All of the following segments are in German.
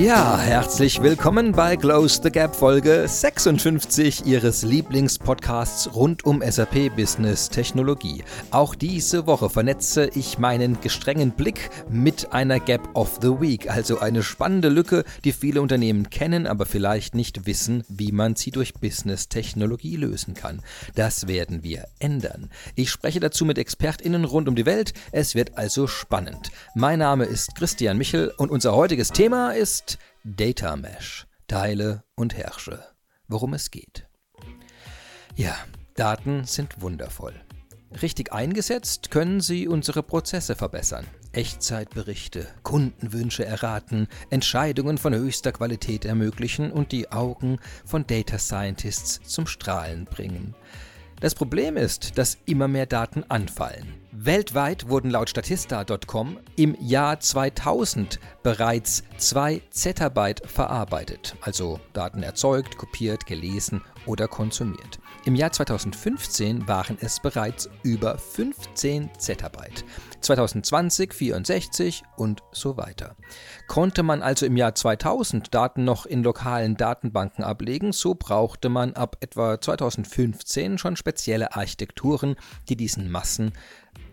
Ja, herzlich willkommen bei Close the Gap Folge 56 Ihres Lieblingspodcasts rund um SAP Business Technologie. Auch diese Woche vernetze ich meinen gestrengen Blick mit einer Gap of the Week, also eine spannende Lücke, die viele Unternehmen kennen, aber vielleicht nicht wissen, wie man sie durch Business Technologie lösen kann. Das werden wir ändern. Ich spreche dazu mit ExpertInnen rund um die Welt. Es wird also spannend. Mein Name ist Christian Michel und unser heutiges Thema ist Data Mesh, Teile und Herrsche. Worum es geht. Ja, Daten sind wundervoll. Richtig eingesetzt können sie unsere Prozesse verbessern. Echtzeitberichte, Kundenwünsche erraten, Entscheidungen von höchster Qualität ermöglichen und die Augen von Data Scientists zum Strahlen bringen. Das Problem ist, dass immer mehr Daten anfallen. Weltweit wurden laut Statista.com im Jahr 2000 bereits 2 Zettabyte verarbeitet, also Daten erzeugt, kopiert, gelesen oder konsumiert. Im Jahr 2015 waren es bereits über 15 Zettabyte. 2020 64 und so weiter. Konnte man also im Jahr 2000 Daten noch in lokalen Datenbanken ablegen, so brauchte man ab etwa 2015 schon spezielle Architekturen, die diesen Massen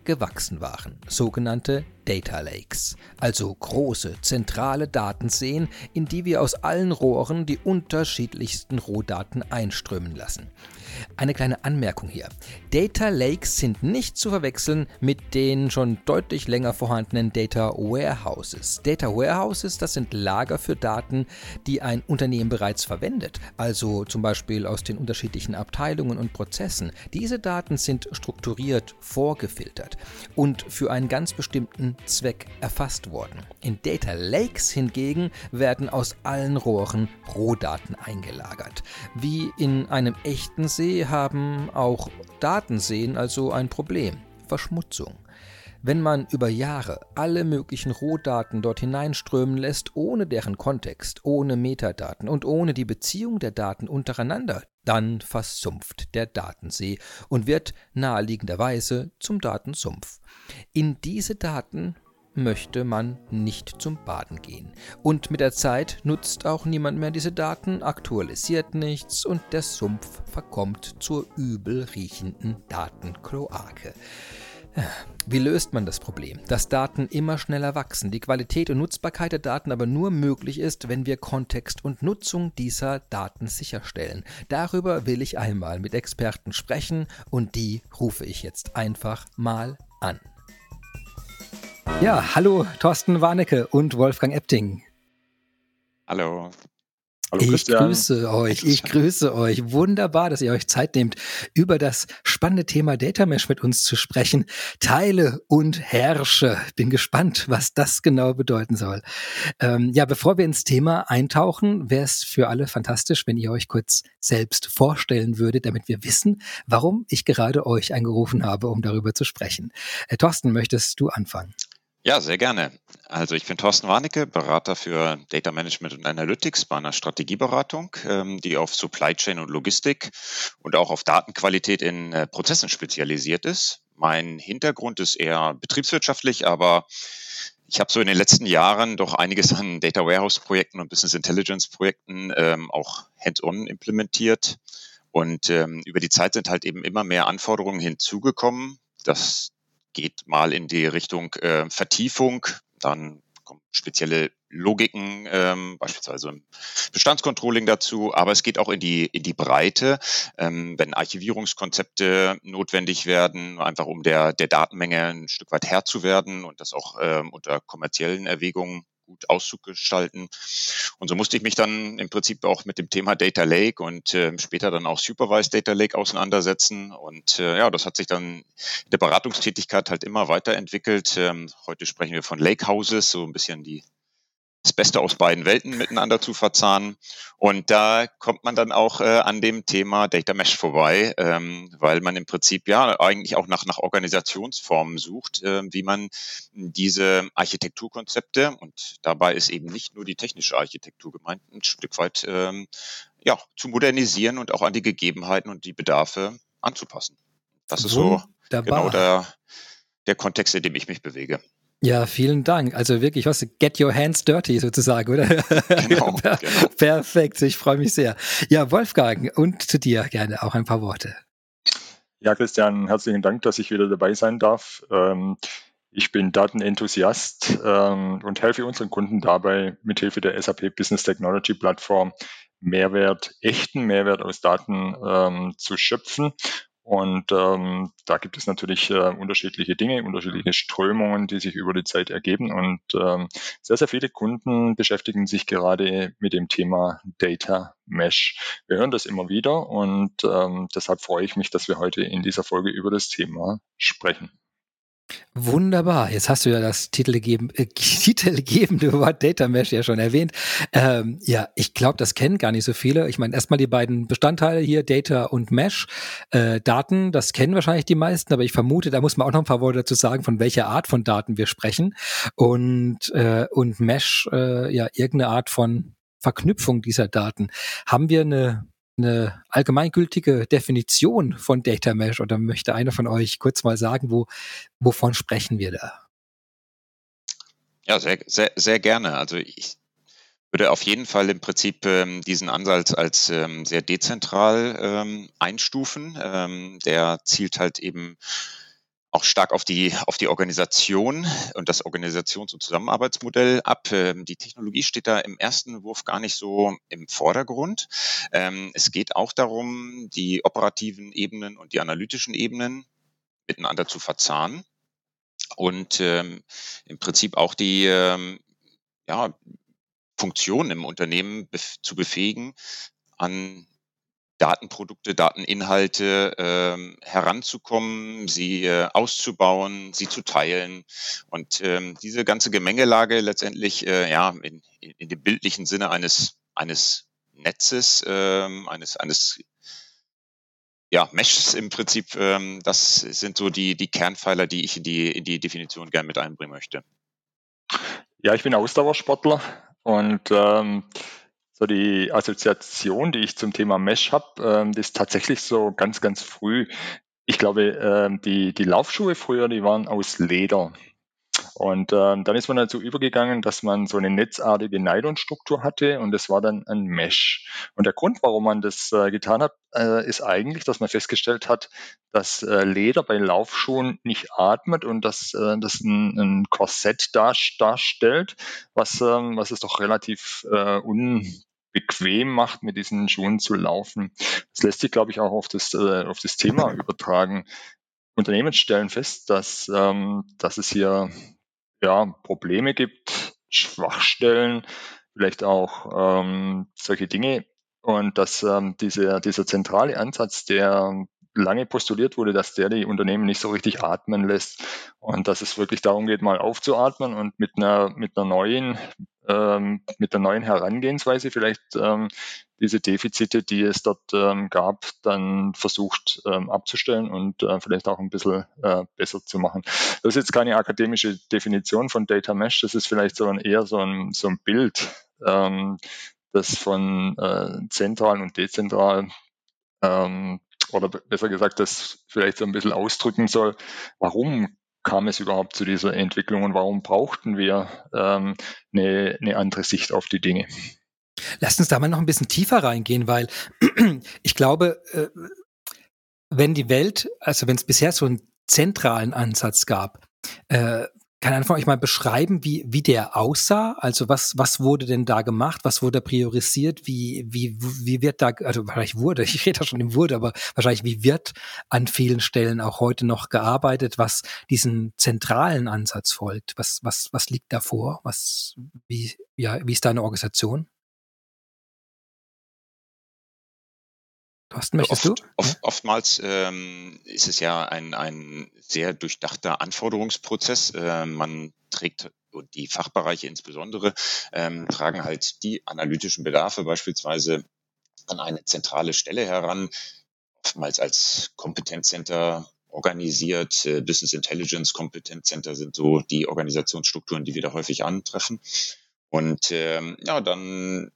gewachsen waren, sogenannte Data Lakes, also große zentrale Datenseen, in die wir aus allen Rohren die unterschiedlichsten Rohdaten einströmen lassen. Eine kleine Anmerkung hier. Data Lakes sind nicht zu verwechseln mit den schon deutlich länger vorhandenen Data Warehouses. Data Warehouses, das sind Lager für Daten, die ein Unternehmen bereits verwendet, also zum Beispiel aus den unterschiedlichen Abteilungen und Prozessen. Diese Daten sind strukturiert, vorgefiltert und für einen ganz bestimmten Zweck erfasst worden. In Data Lakes hingegen werden aus allen Rohren Rohdaten eingelagert. Wie in einem echten See haben auch Datenseen also ein Problem. Verschmutzung. Wenn man über Jahre alle möglichen Rohdaten dort hineinströmen lässt, ohne deren Kontext, ohne Metadaten und ohne die Beziehung der Daten untereinander, dann versumpft der Datensee und wird naheliegenderweise zum Datensumpf. In diese Daten möchte man nicht zum Baden gehen. Und mit der Zeit nutzt auch niemand mehr diese Daten, aktualisiert nichts und der Sumpf verkommt zur übel riechenden Datenkloake. Wie löst man das Problem? Dass Daten immer schneller wachsen, die Qualität und Nutzbarkeit der Daten aber nur möglich ist, wenn wir Kontext und Nutzung dieser Daten sicherstellen. Darüber will ich einmal mit Experten sprechen und die rufe ich jetzt einfach mal an. Ja, hallo Thorsten Warnecke und Wolfgang Epting. Hallo. Hallo ich Christian. grüße euch, ich grüße euch. Wunderbar, dass ihr euch Zeit nehmt, über das spannende Thema Data Mesh mit uns zu sprechen. Teile und herrsche. Bin gespannt, was das genau bedeuten soll. Ähm, ja, bevor wir ins Thema eintauchen, wäre es für alle fantastisch, wenn ihr euch kurz selbst vorstellen würdet, damit wir wissen, warum ich gerade euch angerufen habe, um darüber zu sprechen. Äh, Thorsten, möchtest du anfangen? Ja, sehr gerne. Also ich bin Thorsten Warnecke, Berater für Data Management und Analytics bei einer Strategieberatung, ähm, die auf Supply Chain und Logistik und auch auf Datenqualität in äh, Prozessen spezialisiert ist. Mein Hintergrund ist eher betriebswirtschaftlich, aber ich habe so in den letzten Jahren doch einiges an Data Warehouse Projekten und Business Intelligence Projekten ähm, auch hands-on implementiert. Und ähm, über die Zeit sind halt eben immer mehr Anforderungen hinzugekommen, dass geht mal in die Richtung äh, Vertiefung, dann kommen spezielle Logiken, ähm, beispielsweise im Bestandscontrolling dazu, aber es geht auch in die, in die Breite, ähm, wenn Archivierungskonzepte notwendig werden, einfach um der, der Datenmenge ein Stück weit Herr zu werden und das auch ähm, unter kommerziellen Erwägungen gut auszugestalten. Und so musste ich mich dann im Prinzip auch mit dem Thema Data Lake und äh, später dann auch Supervised Data Lake auseinandersetzen. Und äh, ja, das hat sich dann in der Beratungstätigkeit halt immer weiterentwickelt. Ähm, heute sprechen wir von Lake Houses, so ein bisschen die das Beste aus beiden Welten miteinander zu verzahnen. Und da kommt man dann auch äh, an dem Thema Data Mesh vorbei, ähm, weil man im Prinzip ja eigentlich auch nach, nach Organisationsformen sucht, äh, wie man diese Architekturkonzepte, und dabei ist eben nicht nur die technische Architektur gemeint, ein Stück weit ähm, ja, zu modernisieren und auch an die Gegebenheiten und die Bedarfe anzupassen. Das ist Wunderbar. so genau der, der Kontext, in dem ich mich bewege. Ja, vielen Dank. Also wirklich, was, get your hands dirty sozusagen, oder? Genau, genau. Perfekt, ich freue mich sehr. Ja, Wolfgang, und zu dir gerne auch ein paar Worte. Ja, Christian, herzlichen Dank, dass ich wieder dabei sein darf. Ähm, ich bin Datenenthusiast ähm, und helfe unseren Kunden dabei, mithilfe der SAP Business Technology Plattform Mehrwert, echten Mehrwert aus Daten ähm, zu schöpfen und ähm, da gibt es natürlich äh, unterschiedliche Dinge, unterschiedliche Strömungen, die sich über die Zeit ergeben. Und ähm, sehr, sehr viele Kunden beschäftigen sich gerade mit dem Thema Data Mesh. Wir hören das immer wieder und ähm, deshalb freue ich mich, dass wir heute in dieser Folge über das Thema sprechen. Wunderbar. Jetzt hast du ja das titelgebende äh, titelgebende Wort Data Mesh ja schon erwähnt. Ähm, ja, ich glaube, das kennen gar nicht so viele. Ich meine, erstmal die beiden Bestandteile hier, Data und Mesh. Äh, Daten, das kennen wahrscheinlich die meisten, aber ich vermute, da muss man auch noch ein paar Worte dazu sagen, von welcher Art von Daten wir sprechen. Und, äh, und Mesh, äh, ja, irgendeine Art von Verknüpfung dieser Daten. Haben wir eine eine allgemeingültige Definition von Data Mesh oder möchte einer von euch kurz mal sagen, wo, wovon sprechen wir da? Ja, sehr, sehr, sehr gerne. Also ich würde auf jeden Fall im Prinzip ähm, diesen Ansatz als ähm, sehr dezentral ähm, einstufen. Ähm, der zielt halt eben auch stark auf die, auf die Organisation und das Organisations- und Zusammenarbeitsmodell ab. Ähm, die Technologie steht da im ersten Wurf gar nicht so im Vordergrund. Ähm, es geht auch darum, die operativen Ebenen und die analytischen Ebenen miteinander zu verzahnen und ähm, im Prinzip auch die ja, Funktionen im Unternehmen zu befähigen, an Datenprodukte, Dateninhalte ähm, heranzukommen, sie äh, auszubauen, sie zu teilen und ähm, diese ganze Gemengelage letztendlich äh, ja in, in dem bildlichen Sinne eines eines Netzes, ähm, eines eines ja, Meshes im Prinzip, ähm, das sind so die, die Kernpfeiler, die ich in die, in die Definition gerne mit einbringen möchte. Ja, ich bin Ausdauersportler und ähm, so die Assoziation, die ich zum Thema Mesh habe, ähm, die ist tatsächlich so ganz, ganz früh. Ich glaube, ähm, die, die Laufschuhe früher, die waren aus Leder. Und ähm, dann ist man dazu übergegangen, dass man so eine netzartige Nylonstruktur hatte und das war dann ein Mesh. Und der Grund, warum man das äh, getan hat, äh, ist eigentlich, dass man festgestellt hat, dass äh, Leder bei Laufschuhen nicht atmet und dass äh, das ein, ein Korsett dar darstellt, was, ähm, was es doch relativ äh, unbequem macht, mit diesen Schuhen zu laufen. Das lässt sich, glaube ich, auch auf das, äh, auf das Thema übertragen. Unternehmen stellen fest, dass, ähm, dass es hier ja, Probleme gibt, Schwachstellen, vielleicht auch ähm, solche Dinge. Und dass ähm, diese, dieser zentrale Ansatz, der lange postuliert wurde, dass der die Unternehmen nicht so richtig atmen lässt und dass es wirklich darum geht, mal aufzuatmen und mit einer, mit einer neuen, ähm, mit der neuen Herangehensweise vielleicht ähm, diese Defizite, die es dort ähm, gab, dann versucht ähm, abzustellen und äh, vielleicht auch ein bisschen äh, besser zu machen. Das ist jetzt keine akademische Definition von Data Mesh, das ist vielleicht so ein, eher so ein, so ein Bild, ähm, das von äh, zentral und dezentral ähm, oder besser gesagt, das vielleicht so ein bisschen ausdrücken soll, warum kam es überhaupt zu dieser Entwicklung und warum brauchten wir ähm, eine, eine andere Sicht auf die Dinge. Lass uns da mal noch ein bisschen tiefer reingehen, weil ich glaube, äh, wenn die Welt, also wenn es bisher so einen zentralen Ansatz gab, äh, kann einer von euch mal beschreiben, wie, wie der aussah? Also was, was wurde denn da gemacht? Was wurde priorisiert? Wie, wie, wie wird da, also wahrscheinlich wurde, ich rede da schon im Wurde, aber wahrscheinlich wie wird an vielen Stellen auch heute noch gearbeitet, was diesen zentralen Ansatz folgt? Was, was, was liegt davor? Was, wie, ja, wie ist deine Organisation? Thorsten, möchtest oft, du? Oft, oftmals ähm, ist es ja ein, ein sehr durchdachter Anforderungsprozess. Äh, man trägt und die Fachbereiche insbesondere ähm, tragen halt die analytischen Bedarfe beispielsweise an eine zentrale Stelle heran, oftmals als Kompetenzcenter organisiert. Äh, Business Intelligence Kompetenzcenter sind so die Organisationsstrukturen, die wir da häufig antreffen. Und ähm, ja, dann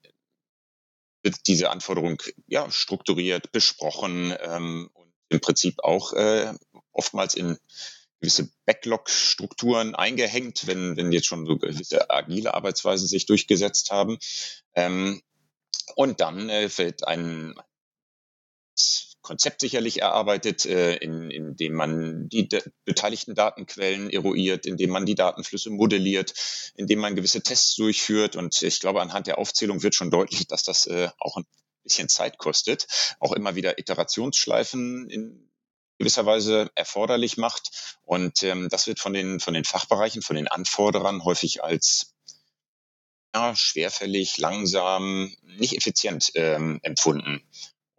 wird diese Anforderung ja strukturiert besprochen ähm, und im Prinzip auch äh, oftmals in gewisse Backlog-Strukturen eingehängt, wenn, wenn jetzt schon so gewisse agile Arbeitsweisen sich durchgesetzt haben. Ähm, und dann äh, wird ein Konzept sicherlich erarbeitet, äh, in, in dem man die beteiligten Datenquellen eruiert, in dem man die Datenflüsse modelliert, in dem man gewisse Tests durchführt. Und ich glaube, anhand der Aufzählung wird schon deutlich, dass das äh, auch ein bisschen Zeit kostet, auch immer wieder Iterationsschleifen in gewisser Weise erforderlich macht. Und ähm, das wird von den, von den Fachbereichen, von den Anforderern häufig als ja, schwerfällig, langsam, nicht effizient ähm, empfunden.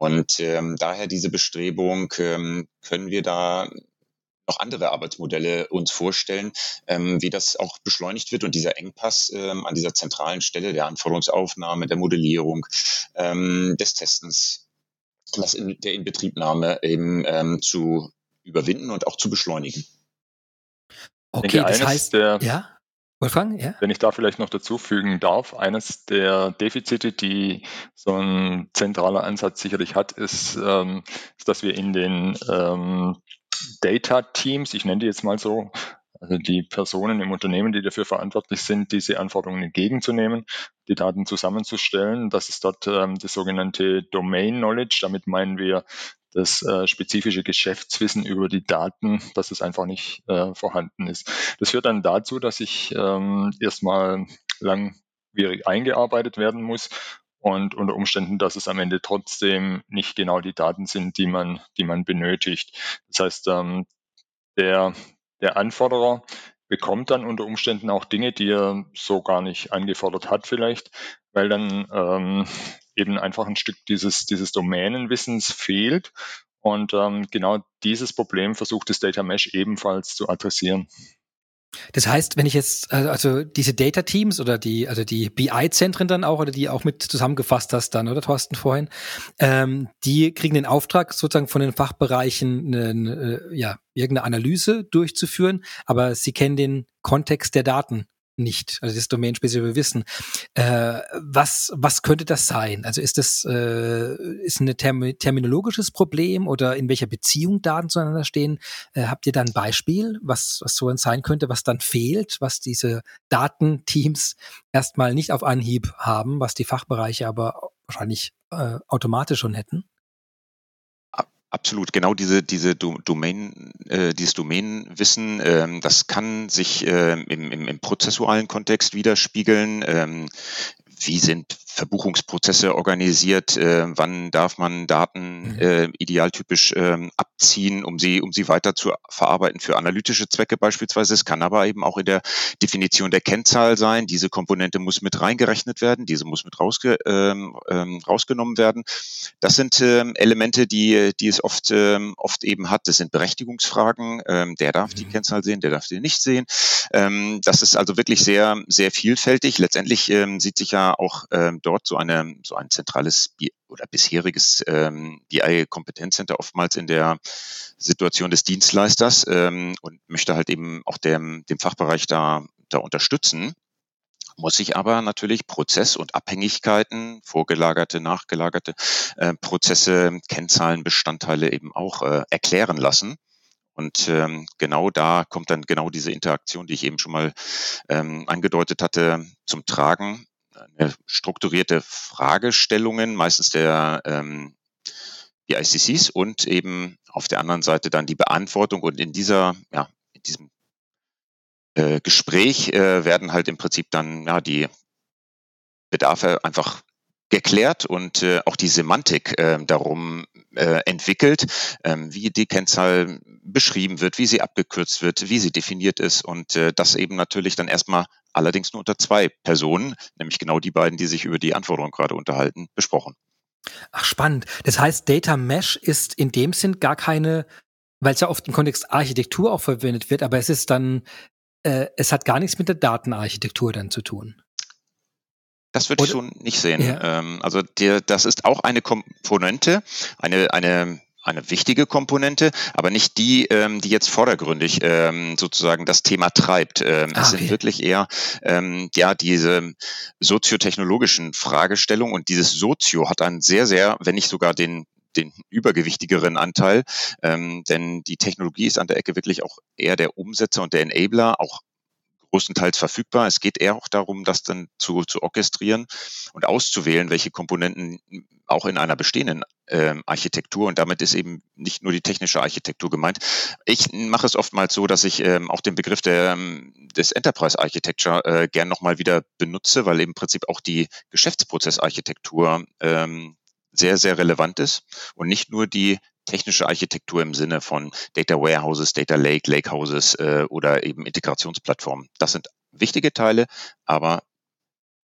Und ähm, daher diese Bestrebung, ähm, können wir da noch andere Arbeitsmodelle uns vorstellen, ähm, wie das auch beschleunigt wird und dieser Engpass ähm, an dieser zentralen Stelle der Anforderungsaufnahme, der Modellierung, ähm, des Testens, das in der Inbetriebnahme eben ähm, zu überwinden und auch zu beschleunigen. Okay, das heißt, der, ja? Wolfgang, ja? Wenn ich da vielleicht noch dazu fügen darf, eines der Defizite, die so ein zentraler Ansatz sicherlich hat, ist, ähm, dass wir in den ähm, Data-Teams, ich nenne die jetzt mal so, also die Personen im Unternehmen, die dafür verantwortlich sind, diese Anforderungen entgegenzunehmen, die Daten zusammenzustellen. Das ist dort ähm, das sogenannte Domain Knowledge. Damit meinen wir das äh, spezifische Geschäftswissen über die Daten, dass es einfach nicht äh, vorhanden ist. Das führt dann dazu, dass ich ähm, erstmal langwierig eingearbeitet werden muss und unter Umständen, dass es am Ende trotzdem nicht genau die Daten sind, die man, die man benötigt. Das heißt, ähm, der, der Anforderer bekommt dann unter Umständen auch Dinge, die er so gar nicht angefordert hat vielleicht, weil dann ähm, eben einfach ein Stück dieses, dieses Domänenwissens fehlt. Und ähm, genau dieses Problem versucht das Data Mesh ebenfalls zu adressieren. Das heißt, wenn ich jetzt, äh, also diese Data Teams oder die, also die BI-Zentren dann auch, oder die auch mit zusammengefasst hast dann, oder Thorsten vorhin, ähm, die kriegen den Auftrag sozusagen von den Fachbereichen, eine, äh, ja, irgendeine Analyse durchzuführen, aber sie kennen den Kontext der Daten nicht, also das domänenspezifische Wissen. Äh, was, was könnte das sein? Also ist das äh, ist ein Term terminologisches Problem oder in welcher Beziehung Daten zueinander stehen? Äh, habt ihr da ein Beispiel, was, was so sein könnte, was dann fehlt, was diese Datenteams erstmal nicht auf Anhieb haben, was die Fachbereiche aber wahrscheinlich äh, automatisch schon hätten? Absolut, genau diese, diese Domain, äh, dieses Domänenwissen, ähm, das kann sich äh, im, im, im prozessualen Kontext widerspiegeln. Ähm, wie sind Verbuchungsprozesse organisiert, äh, wann darf man Daten mhm. äh, idealtypisch äh, abziehen, um sie, um sie weiter zu verarbeiten für analytische Zwecke beispielsweise. Es kann aber eben auch in der Definition der Kennzahl sein. Diese Komponente muss mit reingerechnet werden, diese muss mit rausge ähm, ähm, rausgenommen werden. Das sind ähm, Elemente, die, die es oft, ähm, oft eben hat. Das sind Berechtigungsfragen. Ähm, der darf mhm. die Kennzahl sehen, der darf die nicht sehen. Ähm, das ist also wirklich sehr, sehr vielfältig. Letztendlich ähm, sieht sich ja auch ähm, dort so, eine, so ein zentrales oder bisheriges ähm, BI-Kompetenzcenter oftmals in der Situation des Dienstleisters ähm, und möchte halt eben auch dem, dem Fachbereich da, da unterstützen muss sich aber natürlich Prozess- und Abhängigkeiten, vorgelagerte, nachgelagerte äh, Prozesse, Kennzahlen, Bestandteile eben auch äh, erklären lassen. Und ähm, genau da kommt dann genau diese Interaktion, die ich eben schon mal ähm, angedeutet hatte, zum Tragen eine strukturierte Fragestellungen, meistens der ähm, die ICCs und eben auf der anderen Seite dann die Beantwortung. Und in dieser, ja, in diesem äh, Gespräch äh, werden halt im Prinzip dann ja die Bedarfe einfach geklärt und äh, auch die Semantik äh, darum äh, entwickelt, ähm, wie die Kennzahl beschrieben wird, wie sie abgekürzt wird, wie sie definiert ist und äh, das eben natürlich dann erstmal allerdings nur unter zwei Personen, nämlich genau die beiden, die sich über die Anforderungen gerade unterhalten, besprochen. Ach, spannend. Das heißt, Data Mesh ist in dem Sinn gar keine, weil es ja oft im Kontext Architektur auch verwendet wird, aber es ist dann, äh, es hat gar nichts mit der Datenarchitektur dann zu tun. Das würde ich so nicht sehen. Ja. Ähm, also der, das ist auch eine Komponente, eine, eine eine wichtige Komponente, aber nicht die, ähm, die jetzt vordergründig ähm, sozusagen das Thema treibt. Ähm, ah, es sind wirklich eher ähm, ja diese soziotechnologischen Fragestellungen und dieses Sozio hat einen sehr, sehr, wenn nicht sogar den den übergewichtigeren Anteil, ähm, denn die Technologie ist an der Ecke wirklich auch eher der Umsetzer und der Enabler, auch größtenteils verfügbar. Es geht eher auch darum, das dann zu, zu orchestrieren und auszuwählen, welche Komponenten auch in einer bestehenden äh, Architektur und damit ist eben nicht nur die technische Architektur gemeint. Ich mache es oftmals so, dass ich ähm, auch den Begriff der, ähm, des Enterprise Architecture äh, gern nochmal wieder benutze, weil im Prinzip auch die Geschäftsprozessarchitektur ähm, sehr, sehr relevant ist und nicht nur die technische Architektur im Sinne von Data Warehouses, Data Lake, Lakehouses äh, oder eben Integrationsplattformen. Das sind wichtige Teile, aber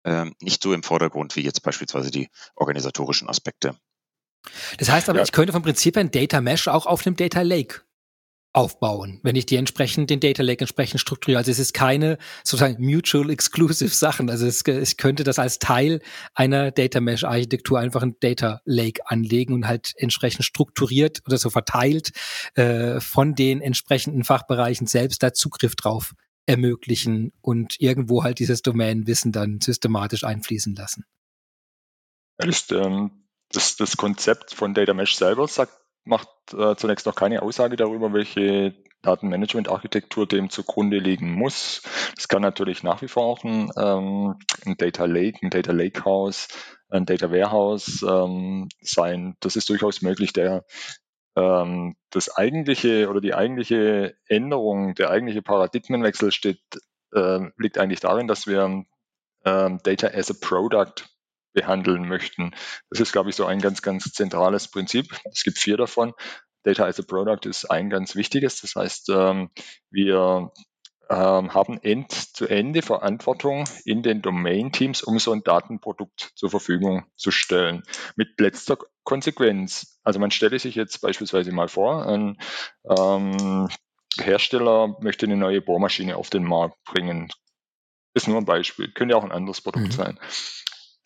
ähm, nicht so im Vordergrund wie jetzt beispielsweise die organisatorischen Aspekte. Das heißt aber, ja. ich könnte vom Prinzip ein Data Mesh auch auf einem Data Lake aufbauen, wenn ich die entsprechend, den Data Lake entsprechend strukturiere. Also es ist keine sozusagen mutual exclusive Sachen. Also es, ich könnte das als Teil einer Data Mesh Architektur einfach ein Data Lake anlegen und halt entsprechend strukturiert oder so verteilt äh, von den entsprechenden Fachbereichen selbst da Zugriff drauf ermöglichen und irgendwo halt dieses Domänenwissen dann systematisch einfließen lassen. Das, ähm, das, das Konzept von Data Mesh selber sagt macht äh, zunächst noch keine Aussage darüber, welche Datenmanagement-Architektur dem zugrunde liegen muss. Es kann natürlich nach wie vor auch ein, ähm, ein Data Lake, ein Data Lakehouse, ein Data Warehouse ähm, sein. Das ist durchaus möglich. Der ähm, das eigentliche oder die eigentliche Änderung, der eigentliche Paradigmenwechsel steht, äh, liegt eigentlich darin, dass wir ähm, Data as a Product behandeln möchten. Das ist, glaube ich, so ein ganz, ganz zentrales Prinzip. Es gibt vier davon. Data as a Product ist ein ganz wichtiges. Das heißt, ähm, wir ähm, haben End-zu-Ende Verantwortung in den Domain-Teams, um so ein Datenprodukt zur Verfügung zu stellen. Mit letzter Konsequenz. Also man stelle sich jetzt beispielsweise mal vor, ein ähm, Hersteller möchte eine neue Bohrmaschine auf den Markt bringen. Ist nur ein Beispiel, könnte auch ein anderes Produkt mhm. sein.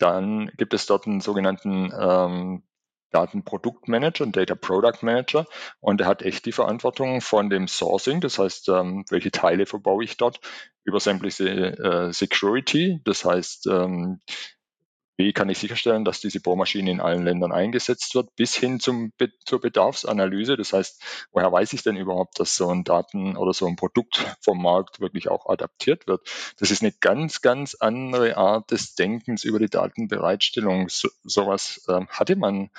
Dann gibt es dort einen sogenannten ähm, Datenproduktmanager, einen Data Product Manager, und der hat echt die Verantwortung von dem Sourcing, das heißt, ähm, welche Teile verbaue ich dort, über sämtliche äh, Security, das heißt, ähm, wie kann ich sicherstellen, dass diese Bohrmaschine in allen Ländern eingesetzt wird, bis hin zum, zur Bedarfsanalyse. Das heißt, woher weiß ich denn überhaupt, dass so ein Daten oder so ein Produkt vom Markt wirklich auch adaptiert wird? Das ist eine ganz, ganz andere Art des Denkens über die Datenbereitstellung. So, sowas ähm, hatte man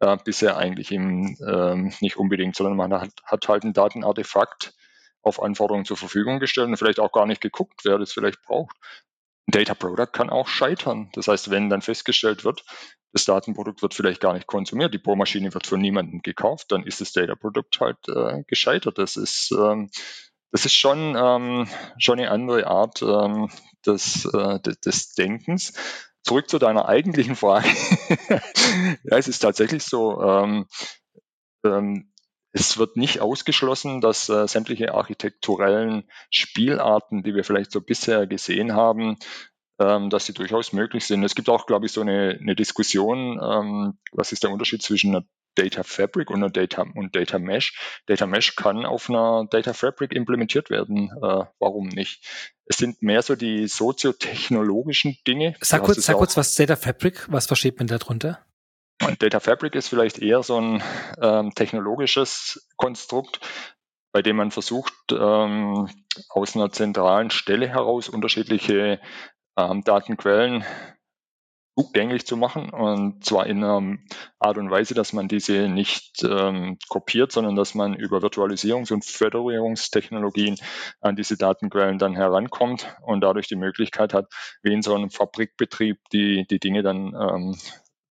äh, bisher eigentlich im, ähm, nicht unbedingt, sondern man hat, hat halt ein Datenartefakt auf Anforderungen zur Verfügung gestellt und vielleicht auch gar nicht geguckt, wer das vielleicht braucht. Ein Data Product kann auch scheitern. Das heißt, wenn dann festgestellt wird, das Datenprodukt wird vielleicht gar nicht konsumiert, die Bohrmaschine wird von niemandem gekauft, dann ist das Data Produkt halt äh, gescheitert. Das ist, ähm, das ist schon, ähm, schon eine andere Art ähm, des, äh, des Denkens. Zurück zu deiner eigentlichen Frage. ja, es ist tatsächlich so, ähm, ähm, es wird nicht ausgeschlossen, dass äh, sämtliche architekturellen Spielarten, die wir vielleicht so bisher gesehen haben, ähm, dass sie durchaus möglich sind. Es gibt auch, glaube ich, so eine, eine Diskussion, ähm, was ist der Unterschied zwischen einer Data Fabric und einer Data und Data Mesh. Data Mesh kann auf einer Data Fabric implementiert werden. Äh, warum nicht? Es sind mehr so die soziotechnologischen Dinge. Sag kurz, sag kurz was Data Fabric, was versteht man darunter? Und Data Fabric ist vielleicht eher so ein ähm, technologisches Konstrukt, bei dem man versucht, ähm, aus einer zentralen Stelle heraus unterschiedliche ähm, Datenquellen zugänglich zu machen. Und zwar in einer Art und Weise, dass man diese nicht ähm, kopiert, sondern dass man über Virtualisierungs- und Föderierungstechnologien an diese Datenquellen dann herankommt und dadurch die Möglichkeit hat, wie in so einem Fabrikbetrieb die, die Dinge dann ähm,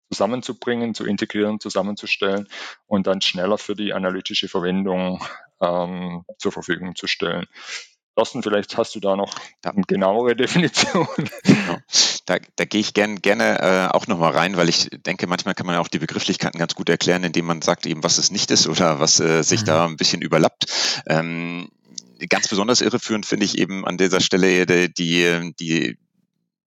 zusammenzubringen, zu integrieren, zusammenzustellen und dann schneller für die analytische Verwendung ähm, zur Verfügung zu stellen. Thorsten, vielleicht hast du da noch eine genauere Definition. Genau. Da, da gehe ich gern, gerne äh, auch nochmal rein, weil ich denke, manchmal kann man ja auch die Begrifflichkeiten ganz gut erklären, indem man sagt eben, was es nicht ist oder was äh, sich mhm. da ein bisschen überlappt. Ähm, ganz besonders irreführend finde ich eben an dieser Stelle die, die, die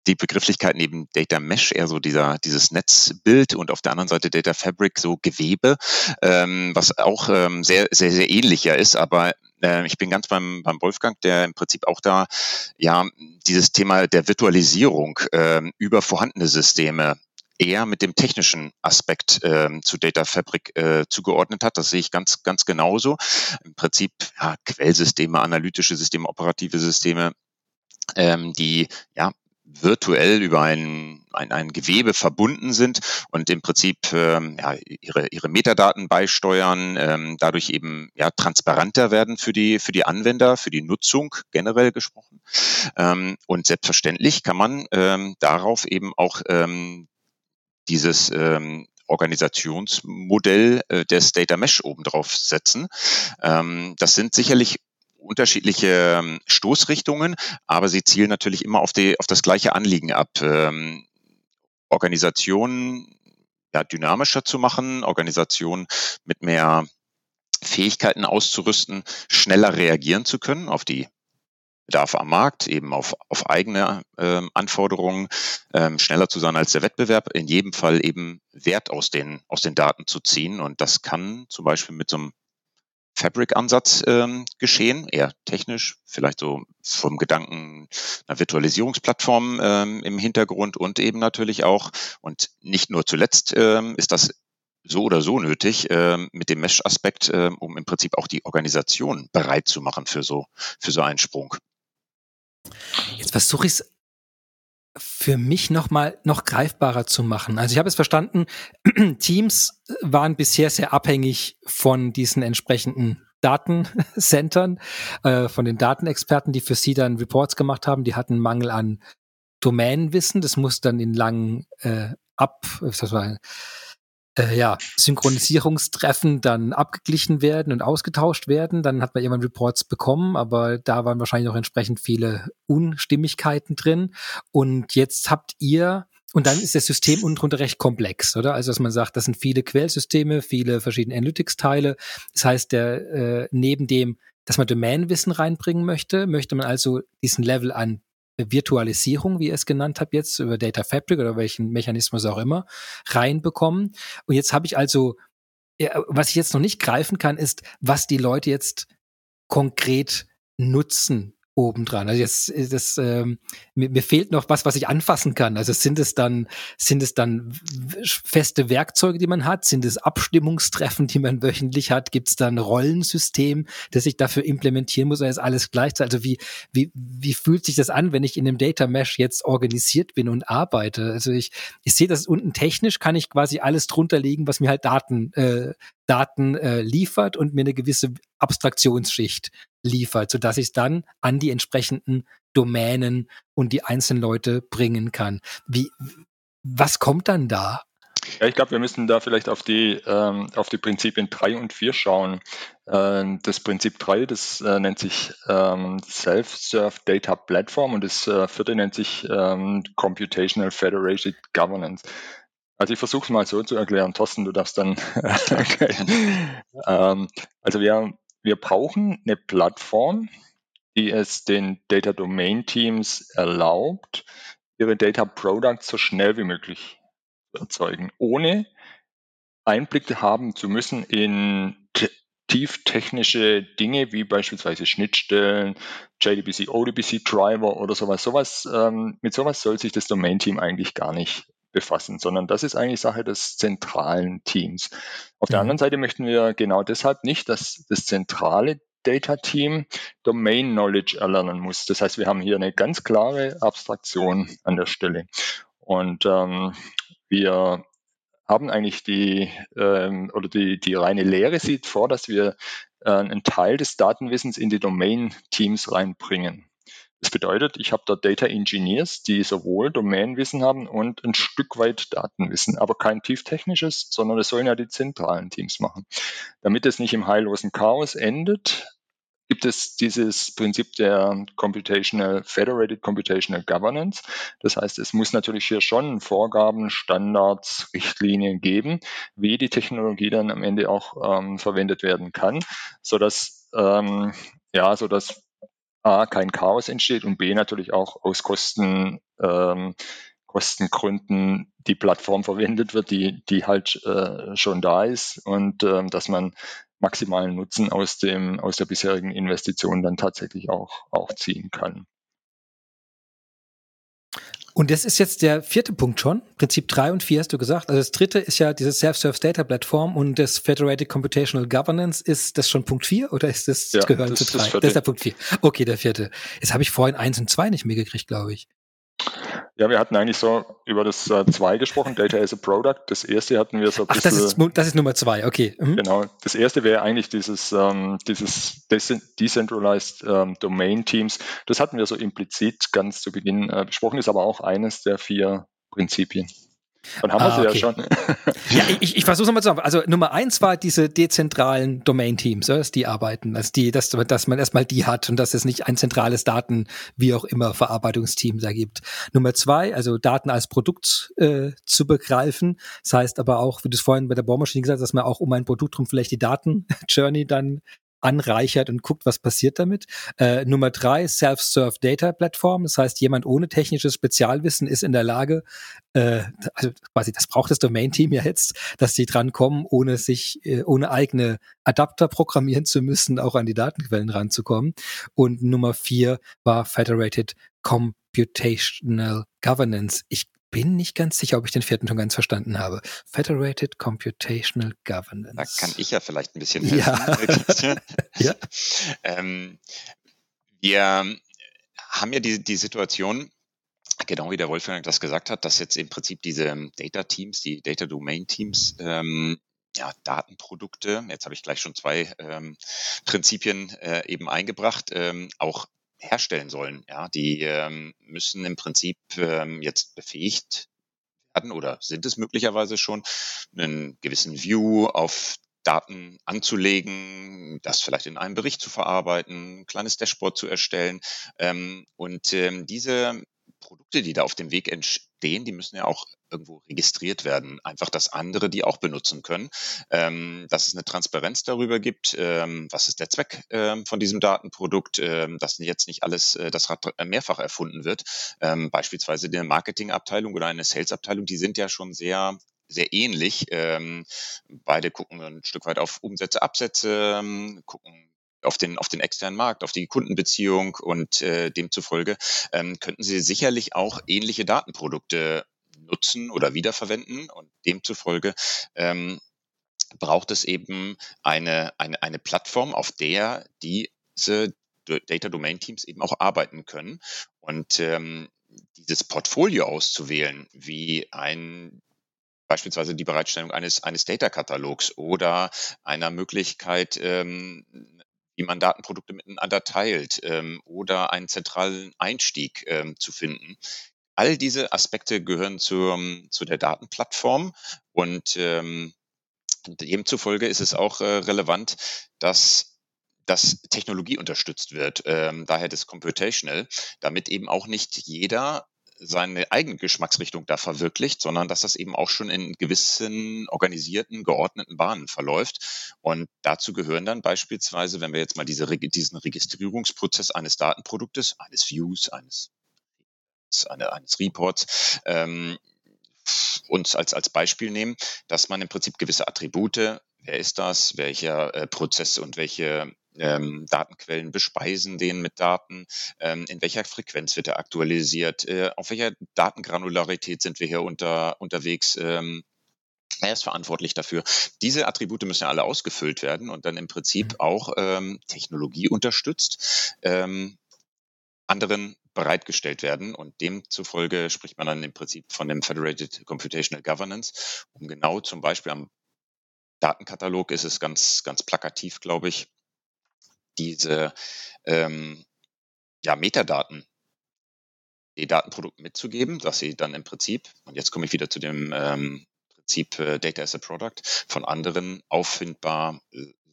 die Begrifflichkeiten eben Data Mesh, eher so dieser, dieses Netzbild und auf der anderen Seite Data Fabric, so Gewebe, ähm, was auch ähm, sehr, sehr, sehr ähnlicher ist, aber äh, ich bin ganz beim, beim Wolfgang, der im Prinzip auch da ja dieses Thema der Virtualisierung äh, über vorhandene Systeme eher mit dem technischen Aspekt ähm, zu Data Fabric äh, zugeordnet hat. Das sehe ich ganz, ganz genauso. Im Prinzip ja, Quellsysteme, analytische Systeme, operative Systeme, ähm, die ja virtuell über ein, ein, ein Gewebe verbunden sind und im Prinzip ähm, ja, ihre, ihre Metadaten beisteuern, ähm, dadurch eben ja, transparenter werden für die, für die Anwender, für die Nutzung generell gesprochen. Ähm, und selbstverständlich kann man ähm, darauf eben auch ähm, dieses ähm, Organisationsmodell äh, des Data Mesh obendrauf setzen. Ähm, das sind sicherlich unterschiedliche ähm, Stoßrichtungen, aber sie zielen natürlich immer auf, die, auf das gleiche Anliegen ab. Ähm, Organisationen ja, dynamischer zu machen, Organisationen mit mehr Fähigkeiten auszurüsten, schneller reagieren zu können auf die Bedarf am Markt, eben auf, auf eigene ähm, Anforderungen, ähm, schneller zu sein als der Wettbewerb, in jedem Fall eben Wert aus den, aus den Daten zu ziehen. Und das kann zum Beispiel mit so einem Fabric-Ansatz ähm, geschehen, eher technisch, vielleicht so vom Gedanken einer Virtualisierungsplattform ähm, im Hintergrund und eben natürlich auch, und nicht nur zuletzt ähm, ist das so oder so nötig ähm, mit dem Mesh-Aspekt, ähm, um im Prinzip auch die Organisation bereit zu machen für so, für so einen Sprung. Jetzt versuche ich es für mich noch mal noch greifbarer zu machen. Also ich habe es verstanden, Teams waren bisher sehr abhängig von diesen entsprechenden Datencentern, äh, von den Datenexperten, die für sie dann Reports gemacht haben. Die hatten Mangel an Domänenwissen. Das muss dann in langen äh, Ab, was war, äh, ja, Synchronisierungstreffen dann abgeglichen werden und ausgetauscht werden. Dann hat man irgendwann Reports bekommen, aber da waren wahrscheinlich noch entsprechend viele Unstimmigkeiten drin. Und jetzt habt ihr und dann ist das System unten drunter recht komplex, oder? Also, dass man sagt, das sind viele Quellsysteme, viele verschiedene Analytics-Teile. Das heißt, der, äh, neben dem, dass man Domänenwissen reinbringen möchte, möchte man also diesen Level an Virtualisierung, wie ihr es genannt habt, jetzt über Data Fabric oder welchen Mechanismus auch immer, reinbekommen. Und jetzt habe ich also, was ich jetzt noch nicht greifen kann, ist, was die Leute jetzt konkret nutzen obendran. Also jetzt ist das, ähm, mir, mir, fehlt noch was, was ich anfassen kann. Also sind es dann, sind es dann feste Werkzeuge, die man hat? Sind es Abstimmungstreffen, die man wöchentlich hat? Gibt es da ein Rollensystem, das ich dafür implementieren muss? Oder ist alles gleichzeitig? Also wie, wie, wie fühlt sich das an, wenn ich in einem Data Mesh jetzt organisiert bin und arbeite? Also ich, ich sehe das unten technisch, kann ich quasi alles drunter legen, was mir halt Daten, äh, Daten äh, liefert und mir eine gewisse Abstraktionsschicht liefert, sodass ich es dann an die entsprechenden Domänen und die einzelnen Leute bringen kann. Wie, was kommt dann da? Ja, ich glaube, wir müssen da vielleicht auf die, ähm, auf die Prinzipien 3 und 4 schauen. Ähm, das Prinzip 3, das äh, nennt sich ähm, Self-Serve Data Platform und das äh, vierte nennt sich ähm, Computational Federated Governance. Also ich versuche es mal so zu erklären. Thorsten, du darfst dann. okay. ähm, also wir wir brauchen eine Plattform, die es den Data Domain Teams erlaubt, ihre Data Products so schnell wie möglich zu erzeugen, ohne Einblick haben zu müssen in tieftechnische Dinge wie beispielsweise Schnittstellen, JDBC, ODBC Driver oder sowas. Sowas ähm, mit sowas soll sich das Domain Team eigentlich gar nicht befassen, sondern das ist eigentlich Sache des zentralen Teams. Auf mhm. der anderen Seite möchten wir genau deshalb nicht, dass das zentrale Data Team Domain Knowledge erlernen muss. Das heißt, wir haben hier eine ganz klare Abstraktion an der Stelle. Und ähm, wir haben eigentlich die ähm, oder die, die reine Lehre sieht vor, dass wir äh, einen Teil des Datenwissens in die Domain-Teams reinbringen. Das bedeutet, ich habe da Data Engineers, die sowohl Domänenwissen haben und ein Stück weit Datenwissen, aber kein tieftechnisches, sondern das sollen ja die zentralen Teams machen. Damit es nicht im heillosen Chaos endet, gibt es dieses Prinzip der Computational Federated Computational Governance. Das heißt, es muss natürlich hier schon Vorgaben, Standards, Richtlinien geben, wie die Technologie dann am Ende auch ähm, verwendet werden kann, sodass ähm, ja, so dass A, kein Chaos entsteht und B, natürlich auch aus Kosten, ähm, Kostengründen die Plattform verwendet wird, die, die halt äh, schon da ist und ähm, dass man maximalen Nutzen aus dem, aus der bisherigen Investition dann tatsächlich auch, auch ziehen kann. Und das ist jetzt der vierte Punkt schon. Prinzip drei und vier hast du gesagt. Also das dritte ist ja diese Self-Service Data Platform und das Federated Computational Governance. Ist das schon Punkt vier oder ist das ja, gehören zu drei? Das, das ist der Punkt vier. Okay, der vierte. Jetzt habe ich vorhin eins und zwei nicht mehr gekriegt, glaube ich. Ja, wir hatten eigentlich so über das äh, zwei gesprochen, Data as a Product. Das erste hatten wir so ein Ach, bisschen. Das ist, das ist Nummer zwei, okay. Mhm. Genau. Das erste wäre eigentlich dieses, ähm, dieses Decentralized ähm, Domain Teams. Das hatten wir so implizit ganz zu Beginn äh, besprochen, ist aber auch eines der vier Prinzipien. Dann haben ah, wir sie okay. ja schon. ja, ich, ich versuche es mal zusammen. Also Nummer eins war diese dezentralen Domain-Teams, dass die arbeiten, dass die, dass, dass man erstmal die hat und dass es nicht ein zentrales Daten, wie auch immer, Verarbeitungsteam da gibt. Nummer zwei, also Daten als Produkt äh, zu begreifen. Das heißt aber auch, wie du es vorhin bei der Bohrmaschine gesagt hast, dass man auch um ein Produkt rum vielleicht die Daten-Journey dann anreichert und guckt, was passiert damit. Äh, Nummer drei, Self-Serve Data Platform. Das heißt, jemand ohne technisches Spezialwissen ist in der Lage, äh, also quasi, das braucht das Domain-Team ja jetzt, dass sie dran kommen, ohne sich, äh, ohne eigene Adapter programmieren zu müssen, auch an die Datenquellen ranzukommen. Und Nummer vier war Federated Computational Governance. Ich bin nicht ganz sicher, ob ich den vierten schon ganz verstanden habe. Federated Computational Governance. Da kann ich ja vielleicht ein bisschen helfen. Ja. ja. Ähm, wir haben ja die, die Situation, genau wie der Wolfgang das gesagt hat, dass jetzt im Prinzip diese Data Teams, die Data Domain Teams, ähm, ja, Datenprodukte, jetzt habe ich gleich schon zwei ähm, Prinzipien äh, eben eingebracht, ähm, auch herstellen sollen. Ja, die ähm, müssen im Prinzip ähm, jetzt befähigt werden oder sind es möglicherweise schon, einen gewissen View auf Daten anzulegen, das vielleicht in einem Bericht zu verarbeiten, ein kleines Dashboard zu erstellen. Ähm, und ähm, diese Produkte, die da auf dem Weg entstehen, die müssen ja auch irgendwo registriert werden. Einfach, dass andere die auch benutzen können. Ähm, dass es eine Transparenz darüber gibt, ähm, was ist der Zweck ähm, von diesem Datenprodukt, ähm, dass jetzt nicht alles äh, das Rad mehrfach erfunden wird. Ähm, beispielsweise eine Marketingabteilung oder eine Salesabteilung, die sind ja schon sehr sehr ähnlich. Ähm, beide gucken ein Stück weit auf Umsätze, Absätze, gucken auf den, auf den externen Markt, auf die Kundenbeziehung und äh, demzufolge ähm, könnten Sie sicherlich auch ähnliche Datenprodukte nutzen oder wiederverwenden und demzufolge ähm, braucht es eben eine, eine, eine Plattform, auf der diese Data Domain Teams eben auch arbeiten können. Und ähm, dieses Portfolio auszuwählen, wie ein beispielsweise die Bereitstellung eines, eines Data-Katalogs oder einer Möglichkeit, ähm, wie man Datenprodukte miteinander teilt ähm, oder einen zentralen Einstieg ähm, zu finden. All diese Aspekte gehören zur, zu der Datenplattform und ähm, demzufolge ist es auch äh, relevant, dass dass Technologie unterstützt wird, ähm, daher das Computational, damit eben auch nicht jeder seine eigene Geschmacksrichtung da verwirklicht, sondern dass das eben auch schon in gewissen organisierten, geordneten Bahnen verläuft. Und dazu gehören dann beispielsweise, wenn wir jetzt mal diese, diesen Registrierungsprozess eines Datenproduktes, eines Views, eines eine, eines Reports ähm, uns als, als Beispiel nehmen, dass man im Prinzip gewisse Attribute, wer ist das, welcher äh, Prozess und welche ähm, Datenquellen bespeisen den mit Daten, ähm, in welcher Frequenz wird er aktualisiert, äh, auf welcher Datengranularität sind wir hier unter, unterwegs. Ähm, er ist verantwortlich dafür. Diese Attribute müssen ja alle ausgefüllt werden und dann im Prinzip mhm. auch ähm, Technologie unterstützt, ähm, anderen bereitgestellt werden. Und demzufolge spricht man dann im Prinzip von dem Federated Computational Governance, um genau zum Beispiel am Datenkatalog ist es ganz, ganz plakativ, glaube ich, diese ähm, ja, Metadaten, die Datenprodukten mitzugeben, dass sie dann im Prinzip, und jetzt komme ich wieder zu dem ähm, Prinzip äh, Data as a Product, von anderen auffindbar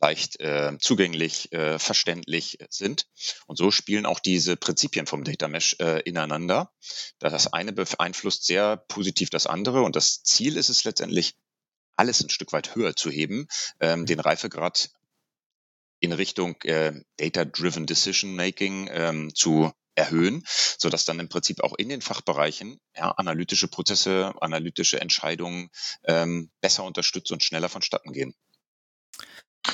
leicht äh, zugänglich, äh, verständlich sind. Und so spielen auch diese Prinzipien vom Data Mesh äh, ineinander. Das eine beeinflusst sehr positiv das andere und das Ziel ist es letztendlich, alles ein Stück weit höher zu heben, ähm, den Reifegrad in Richtung äh, Data-Driven Decision Making ähm, zu erhöhen, so dass dann im Prinzip auch in den Fachbereichen ja, analytische Prozesse, analytische Entscheidungen ähm, besser unterstützt und schneller vonstatten gehen.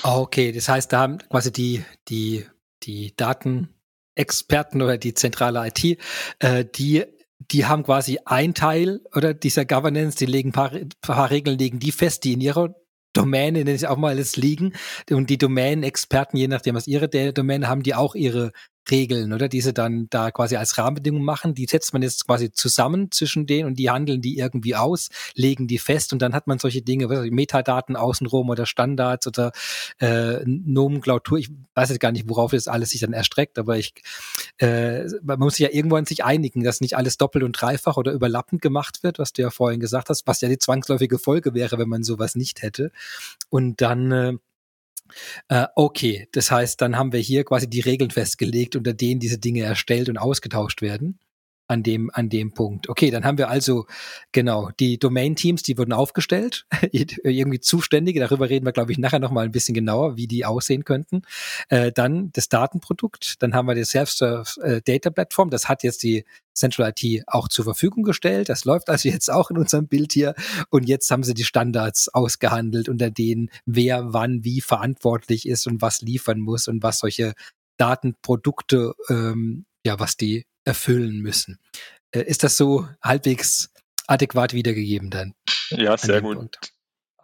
Okay, das heißt, da haben quasi die, die, die Datenexperten oder die zentrale IT, äh, die die haben quasi ein Teil oder dieser Governance, die legen paar, paar Regeln, legen die fest, die in ihrer Domäne, nenne ich auch mal alles liegen. Und die Domänenexperten, je nachdem, was ihre Domäne haben, die auch ihre Regeln, oder? Die sie dann da quasi als Rahmenbedingungen machen. Die setzt man jetzt quasi zusammen zwischen denen und die handeln die irgendwie aus, legen die fest und dann hat man solche Dinge, was ich, Metadaten außenrum oder Standards oder äh, Nomenklatur. Ich weiß jetzt gar nicht, worauf das alles sich dann erstreckt, aber ich, äh, man muss sich ja irgendwo an sich einigen, dass nicht alles doppelt und dreifach oder überlappend gemacht wird, was du ja vorhin gesagt hast, was ja die zwangsläufige Folge wäre, wenn man sowas nicht hätte. Und dann äh, äh, okay, das heißt, dann haben wir hier quasi die Regeln festgelegt, unter denen diese Dinge erstellt und ausgetauscht werden an dem, an dem Punkt. Okay, dann haben wir also, genau, die Domain-Teams, die wurden aufgestellt, irgendwie Zuständige, darüber reden wir, glaube ich, nachher nochmal ein bisschen genauer, wie die aussehen könnten. Äh, dann das Datenprodukt, dann haben wir die Self-Serve-Data-Plattform, das hat jetzt die Central IT auch zur Verfügung gestellt. Das läuft also jetzt auch in unserem Bild hier. Und jetzt haben sie die Standards ausgehandelt, unter denen wer wann wie verantwortlich ist und was liefern muss und was solche Datenprodukte, ähm, ja, was die erfüllen müssen. Äh, ist das so halbwegs adäquat wiedergegeben dann? Ja, sehr gut. Punkt?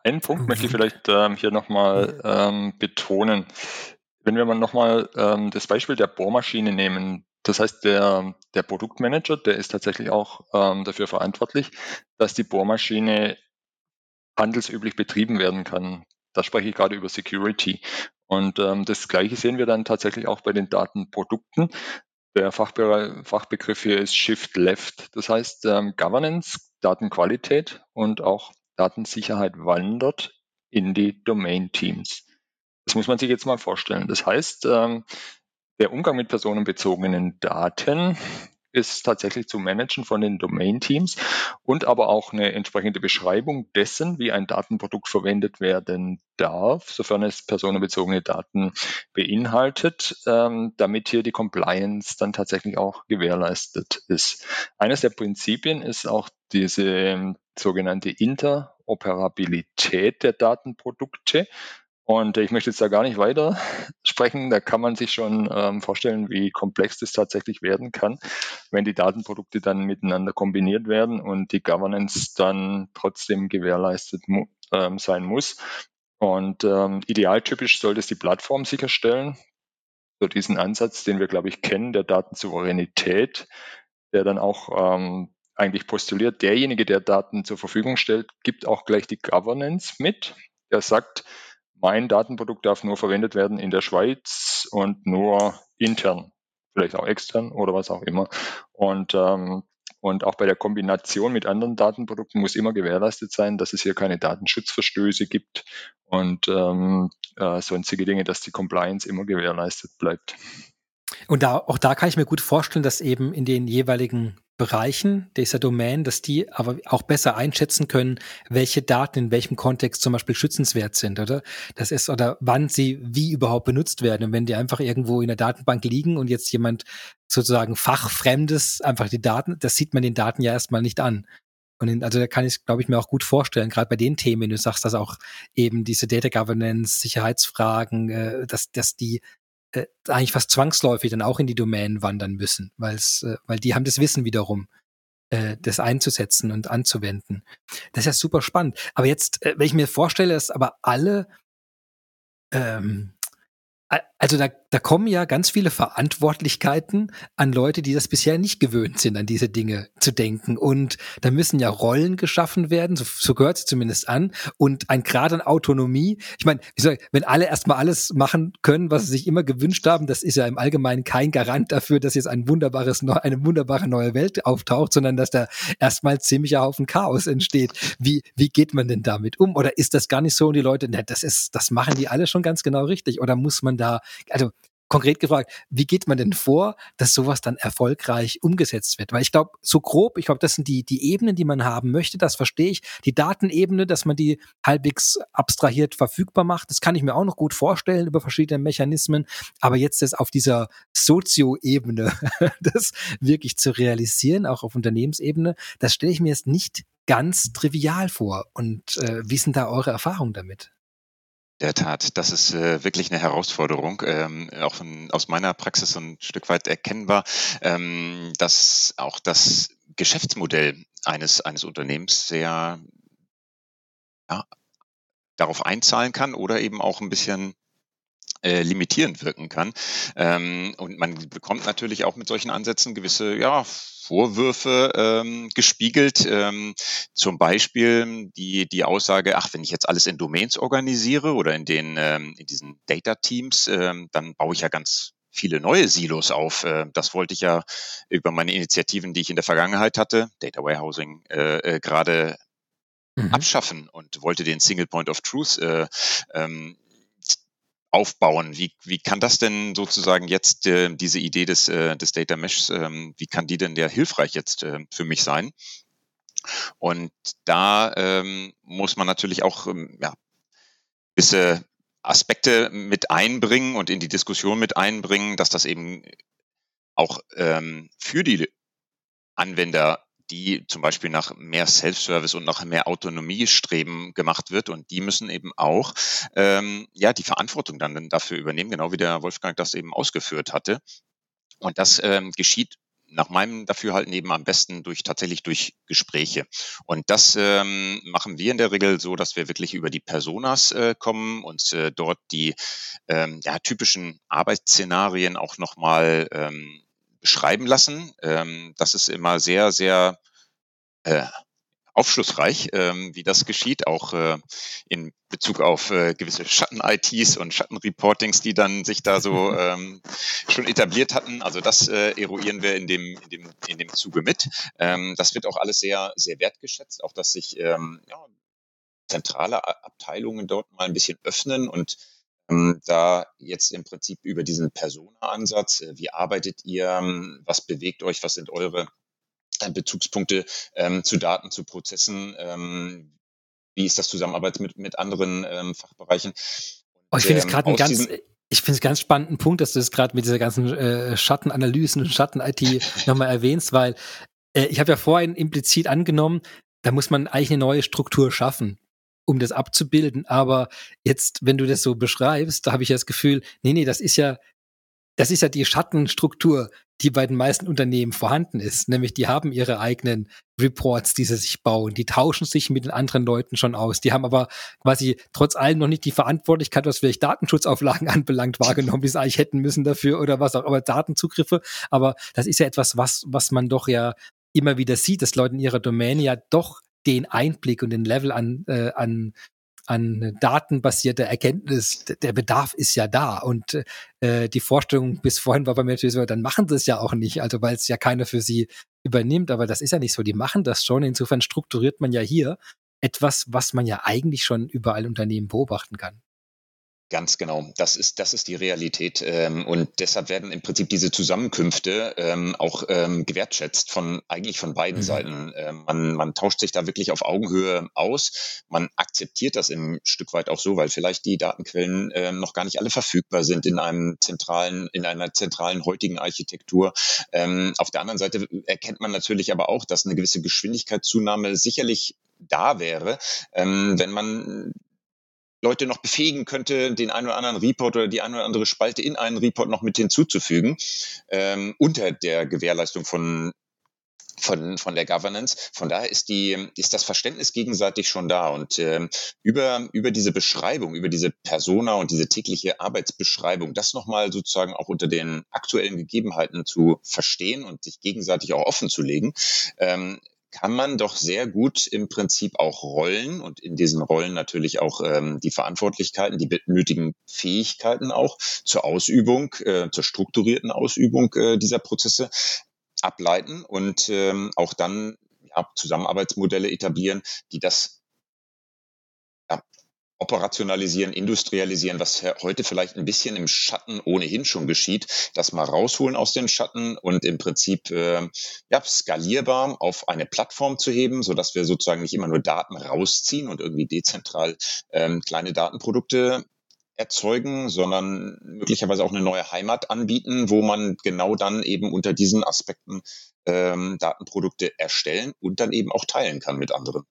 Einen Punkt möchte ich mhm. vielleicht ähm, hier nochmal ähm, betonen. Wenn wir mal nochmal ähm, das Beispiel der Bohrmaschine nehmen, das heißt, der, der Produktmanager, der ist tatsächlich auch ähm, dafür verantwortlich, dass die Bohrmaschine handelsüblich betrieben werden kann. Da spreche ich gerade über Security. Und ähm, das Gleiche sehen wir dann tatsächlich auch bei den Datenprodukten. Der Fachbe Fachbegriff hier ist Shift Left. Das heißt, ähm, Governance, Datenqualität und auch Datensicherheit wandert in die Domain-Teams. Das muss man sich jetzt mal vorstellen. Das heißt, ähm, der Umgang mit personenbezogenen Daten ist tatsächlich zu managen von den Domain-Teams und aber auch eine entsprechende Beschreibung dessen, wie ein Datenprodukt verwendet werden darf, sofern es personenbezogene Daten beinhaltet, ähm, damit hier die Compliance dann tatsächlich auch gewährleistet ist. Eines der Prinzipien ist auch diese ähm, sogenannte Interoperabilität der Datenprodukte. Und ich möchte jetzt da gar nicht weiter sprechen. Da kann man sich schon ähm, vorstellen, wie komplex das tatsächlich werden kann, wenn die Datenprodukte dann miteinander kombiniert werden und die Governance dann trotzdem gewährleistet mu ähm, sein muss. Und ähm, idealtypisch sollte es die Plattform sicherstellen. So diesen Ansatz, den wir, glaube ich, kennen, der Datensouveränität, der dann auch ähm, eigentlich postuliert, derjenige, der Daten zur Verfügung stellt, gibt auch gleich die Governance mit. Der sagt, mein Datenprodukt darf nur verwendet werden in der Schweiz und nur intern, vielleicht auch extern oder was auch immer. Und, ähm, und auch bei der Kombination mit anderen Datenprodukten muss immer gewährleistet sein, dass es hier keine Datenschutzverstöße gibt und ähm, äh, sonstige Dinge, dass die Compliance immer gewährleistet bleibt. Und da, auch da kann ich mir gut vorstellen, dass eben in den jeweiligen Bereichen dieser Domain, dass die aber auch besser einschätzen können, welche Daten in welchem Kontext zum Beispiel schützenswert sind, oder? Das ist, oder wann sie wie überhaupt benutzt werden. Und wenn die einfach irgendwo in der Datenbank liegen und jetzt jemand sozusagen fachfremdes einfach die Daten, das sieht man den Daten ja erstmal nicht an. Und in, also da kann ich, glaube ich, mir auch gut vorstellen, gerade bei den Themen, du sagst, dass auch eben diese Data Governance, Sicherheitsfragen, äh, dass, dass die äh, eigentlich fast zwangsläufig dann auch in die Domänen wandern müssen, weil's, äh, weil die haben das Wissen wiederum, äh, das einzusetzen und anzuwenden. Das ist ja super spannend. Aber jetzt, äh, wenn ich mir vorstelle, dass aber alle ähm, also da, da kommen ja ganz viele Verantwortlichkeiten an Leute, die das bisher nicht gewöhnt sind, an diese Dinge zu denken. Und da müssen ja Rollen geschaffen werden, so, so gehört es zumindest an. Und ein Grad an Autonomie. Ich meine, wenn alle erstmal alles machen können, was sie sich immer gewünscht haben, das ist ja im Allgemeinen kein Garant dafür, dass jetzt ein wunderbares, eine wunderbare neue Welt auftaucht, sondern dass da erstmal ziemlicher Haufen Chaos entsteht. Wie, wie geht man denn damit um? Oder ist das gar nicht so und die Leute, ne, das ist, das machen die alle schon ganz genau richtig? Oder muss man da, also konkret gefragt, wie geht man denn vor, dass sowas dann erfolgreich umgesetzt wird? Weil ich glaube, so grob, ich glaube, das sind die, die Ebenen, die man haben möchte, das verstehe ich. Die Datenebene, dass man die halbwegs abstrahiert verfügbar macht, das kann ich mir auch noch gut vorstellen über verschiedene Mechanismen. Aber jetzt das auf dieser Sozio-Ebene, das wirklich zu realisieren, auch auf Unternehmensebene, das stelle ich mir jetzt nicht ganz trivial vor. Und äh, wie sind da eure Erfahrungen damit? Der Tat, das ist äh, wirklich eine Herausforderung, ähm, auch von, aus meiner Praxis ein Stück weit erkennbar, ähm, dass auch das Geschäftsmodell eines, eines Unternehmens sehr ja, darauf einzahlen kann oder eben auch ein bisschen äh, limitierend wirken kann. Ähm, und man bekommt natürlich auch mit solchen Ansätzen gewisse ja, Vorwürfe ähm, gespiegelt. Ähm, zum Beispiel die, die Aussage, ach, wenn ich jetzt alles in Domains organisiere oder in den ähm, in diesen Data Teams, ähm, dann baue ich ja ganz viele neue Silos auf. Äh, das wollte ich ja über meine Initiativen, die ich in der Vergangenheit hatte, Data Warehousing, äh, äh, gerade mhm. abschaffen und wollte den Single Point of Truth äh, ähm, aufbauen. Wie, wie kann das denn sozusagen jetzt äh, diese Idee des, äh, des Data Meshs, ähm, wie kann die denn der hilfreich jetzt äh, für mich sein? Und da ähm, muss man natürlich auch ähm, ja, gewisse Aspekte mit einbringen und in die Diskussion mit einbringen, dass das eben auch ähm, für die Anwender die zum Beispiel nach mehr Self-Service und nach mehr Autonomie streben gemacht wird. Und die müssen eben auch ähm, ja die Verantwortung dann dafür übernehmen, genau wie der Wolfgang das eben ausgeführt hatte. Und das ähm, geschieht nach meinem Dafürhalten eben am besten durch tatsächlich durch Gespräche. Und das ähm, machen wir in der Regel so, dass wir wirklich über die Personas äh, kommen und äh, dort die ähm, ja, typischen Arbeitsszenarien auch nochmal ähm, beschreiben lassen. Ähm, das ist immer sehr, sehr äh, aufschlussreich, ähm, wie das geschieht, auch äh, in Bezug auf äh, gewisse Schatten-ITs und Schatten-Reportings, die dann sich da so ähm, schon etabliert hatten. Also das äh, eruieren wir in dem, in dem, in dem Zuge mit. Ähm, das wird auch alles sehr, sehr wertgeschätzt, auch dass sich ähm, ja, zentrale Abteilungen dort mal ein bisschen öffnen und da jetzt im Prinzip über diesen Persona-Ansatz, äh, wie arbeitet ihr, ähm, was bewegt euch, was sind eure äh, Bezugspunkte ähm, zu Daten, zu Prozessen, ähm, wie ist das Zusammenarbeit mit, mit anderen ähm, Fachbereichen. Oh, ich finde es ähm, gerade ein ganz, ich finde es ganz spannenden Punkt, dass du es gerade mit dieser ganzen äh, Schattenanalysen und Schatten-IT nochmal erwähnst, weil äh, ich habe ja vorhin implizit angenommen, da muss man eigentlich eine neue Struktur schaffen um das abzubilden. Aber jetzt, wenn du das so beschreibst, da habe ich ja das Gefühl, nee, nee, das ist ja, das ist ja die Schattenstruktur, die bei den meisten Unternehmen vorhanden ist. Nämlich, die haben ihre eigenen Reports, die sie sich bauen. Die tauschen sich mit den anderen Leuten schon aus. Die haben aber quasi trotz allem noch nicht die Verantwortlichkeit, was vielleicht Datenschutzauflagen anbelangt, wahrgenommen, die sie eigentlich hätten müssen dafür oder was auch immer, Datenzugriffe. Aber das ist ja etwas, was, was man doch ja immer wieder sieht, dass Leute in ihrer Domäne ja doch den Einblick und den Level an, äh, an, an datenbasierter Erkenntnis, der Bedarf ist ja da. Und äh, die Vorstellung bis vorhin war bei mir natürlich so, dann machen sie es ja auch nicht, also weil es ja keiner für sie übernimmt. Aber das ist ja nicht so. Die machen das schon. Insofern strukturiert man ja hier etwas, was man ja eigentlich schon überall Unternehmen beobachten kann. Ganz genau, das ist, das ist die Realität. Ähm, und deshalb werden im Prinzip diese Zusammenkünfte ähm, auch ähm, gewertschätzt von eigentlich von beiden mhm. Seiten. Ähm, man, man tauscht sich da wirklich auf Augenhöhe aus. Man akzeptiert das im Stück weit auch so, weil vielleicht die Datenquellen ähm, noch gar nicht alle verfügbar sind in einem zentralen, in einer zentralen heutigen Architektur. Ähm, auf der anderen Seite erkennt man natürlich aber auch, dass eine gewisse Geschwindigkeitszunahme sicherlich da wäre, ähm, wenn man Leute noch befähigen könnte, den einen oder anderen Report oder die eine oder andere Spalte in einen Report noch mit hinzuzufügen, ähm, unter der Gewährleistung von von, von der Governance. Von daher ist die, ist das Verständnis gegenseitig schon da. Und ähm, über, über diese Beschreibung, über diese Persona und diese tägliche Arbeitsbeschreibung, das nochmal sozusagen auch unter den aktuellen Gegebenheiten zu verstehen und sich gegenseitig auch offen zu legen, ähm, kann man doch sehr gut im Prinzip auch Rollen und in diesen Rollen natürlich auch ähm, die Verantwortlichkeiten, die nötigen Fähigkeiten auch zur Ausübung, äh, zur strukturierten Ausübung äh, dieser Prozesse ableiten und ähm, auch dann ja, Zusammenarbeitsmodelle etablieren, die das operationalisieren, industrialisieren, was heute vielleicht ein bisschen im Schatten ohnehin schon geschieht, das mal rausholen aus den Schatten und im Prinzip äh, ja, skalierbar auf eine Plattform zu heben, so dass wir sozusagen nicht immer nur Daten rausziehen und irgendwie dezentral ähm, kleine Datenprodukte erzeugen, sondern möglicherweise auch eine neue Heimat anbieten, wo man genau dann eben unter diesen Aspekten ähm, Datenprodukte erstellen und dann eben auch teilen kann mit anderen.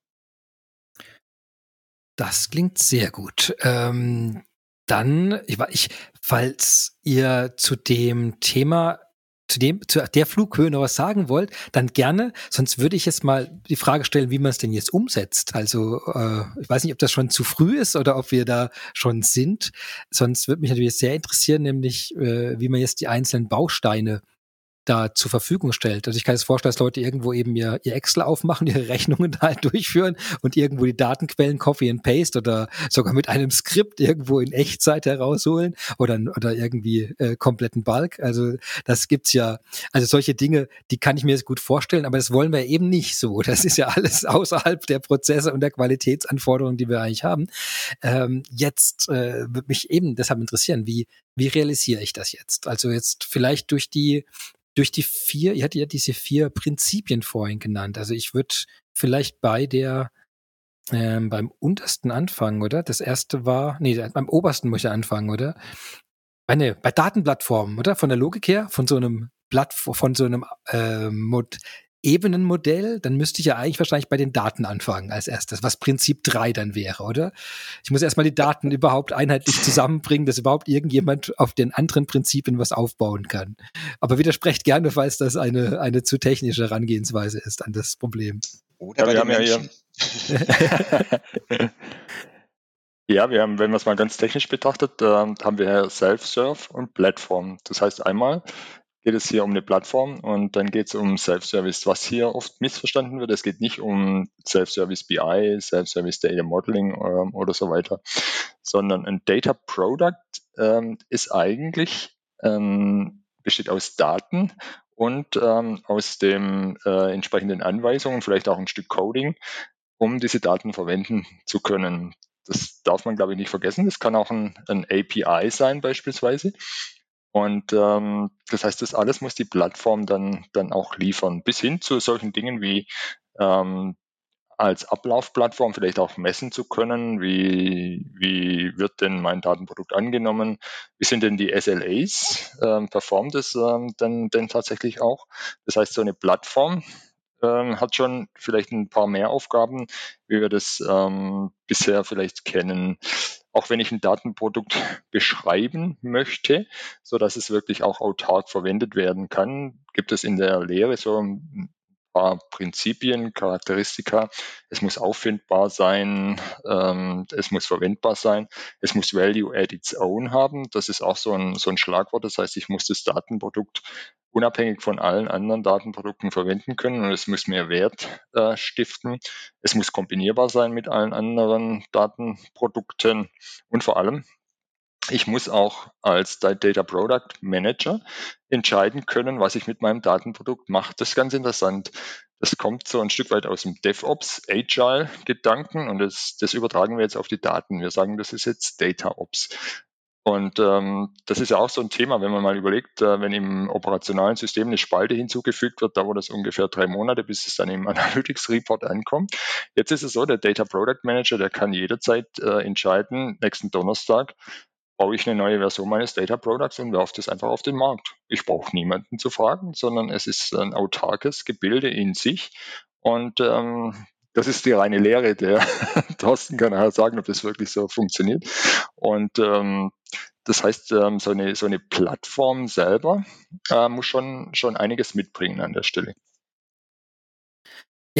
Das klingt sehr gut. Ähm, dann, ich, ich, falls ihr zu dem Thema zu dem, zu der Flughöhe noch was sagen wollt, dann gerne. Sonst würde ich jetzt mal die Frage stellen, wie man es denn jetzt umsetzt. Also äh, ich weiß nicht, ob das schon zu früh ist oder ob wir da schon sind. Sonst würde mich natürlich sehr interessieren, nämlich äh, wie man jetzt die einzelnen Bausteine da zur Verfügung stellt. Also ich kann es vorstellen, dass Leute irgendwo eben ihr, ihr Excel aufmachen, ihre Rechnungen da halt durchführen und irgendwo die Datenquellen Copy and Paste oder sogar mit einem Skript irgendwo in Echtzeit herausholen oder, oder irgendwie äh, kompletten Bulk. Also das gibt's ja, also solche Dinge, die kann ich mir jetzt gut vorstellen, aber das wollen wir eben nicht so. Das ist ja alles außerhalb der Prozesse und der Qualitätsanforderungen, die wir eigentlich haben. Ähm, jetzt äh, würde mich eben deshalb interessieren, wie, wie realisiere ich das jetzt? Also jetzt vielleicht durch die durch die vier, ihr hattet ja diese vier Prinzipien vorhin genannt. Also ich würde vielleicht bei der ähm, beim untersten anfangen, oder? Das erste war, nee, beim obersten muss ich anfangen, oder? Bei, nee, bei Datenplattformen, oder? Von der Logik her, von so einem Blatt, von so einem äh, Mod, Ebenenmodell, dann müsste ich ja eigentlich wahrscheinlich bei den Daten anfangen als erstes, was Prinzip 3 dann wäre, oder? Ich muss erstmal die Daten überhaupt einheitlich zusammenbringen, dass überhaupt irgendjemand auf den anderen Prinzipien was aufbauen kann. Aber widersprecht gerne, falls das eine, eine zu technische Herangehensweise ist an das Problem. Oder ja, wir haben ja hier. Ja, wir haben, wenn man es mal ganz technisch betrachtet, äh, haben wir Self-Serve und Platform. Das heißt einmal, geht es hier um eine Plattform und dann geht es um Self-Service. Was hier oft missverstanden wird, es geht nicht um Self-Service BI, Self-Service Data Modeling ähm, oder so weiter, sondern ein Data Product ähm, ist eigentlich, ähm, besteht aus Daten und ähm, aus den äh, entsprechenden Anweisungen, vielleicht auch ein Stück Coding, um diese Daten verwenden zu können. Das darf man, glaube ich, nicht vergessen. Das kann auch ein, ein API sein beispielsweise. Und ähm, das heißt, das alles muss die Plattform dann, dann auch liefern, bis hin zu solchen Dingen wie ähm, als Ablaufplattform vielleicht auch messen zu können, wie, wie wird denn mein Datenprodukt angenommen, wie sind denn die SLAs, ähm, performt es ähm, denn, denn tatsächlich auch. Das heißt, so eine Plattform ähm, hat schon vielleicht ein paar mehr Aufgaben, wie wir das ähm, bisher vielleicht kennen. Auch wenn ich ein Datenprodukt beschreiben möchte, so dass es wirklich auch autark verwendet werden kann, gibt es in der Lehre so paar Prinzipien, Charakteristika. Es muss auffindbar sein, ähm, es muss verwendbar sein, es muss Value at its own haben. Das ist auch so ein, so ein Schlagwort. Das heißt, ich muss das Datenprodukt unabhängig von allen anderen Datenprodukten verwenden können und es muss mehr Wert äh, stiften. Es muss kombinierbar sein mit allen anderen Datenprodukten und vor allem, ich muss auch als Data Product Manager entscheiden können, was ich mit meinem Datenprodukt mache. Das ist ganz interessant. Das kommt so ein Stück weit aus dem DevOps, Agile-Gedanken und das, das übertragen wir jetzt auf die Daten. Wir sagen, das ist jetzt DataOps. Und ähm, das ist ja auch so ein Thema, wenn man mal überlegt, äh, wenn im operationalen System eine Spalte hinzugefügt wird, dauert das ungefähr drei Monate, bis es dann im Analytics Report ankommt. Jetzt ist es so, der Data Product Manager, der kann jederzeit äh, entscheiden, nächsten Donnerstag baue ich eine neue Version meines Data Products und werfe das einfach auf den Markt. Ich brauche niemanden zu fragen, sondern es ist ein autarkes Gebilde in sich. Und ähm, das ist die reine Lehre. Der Thorsten kann nachher sagen, ob das wirklich so funktioniert. Und ähm, das heißt, ähm, so, eine, so eine Plattform selber äh, muss schon, schon einiges mitbringen an der Stelle.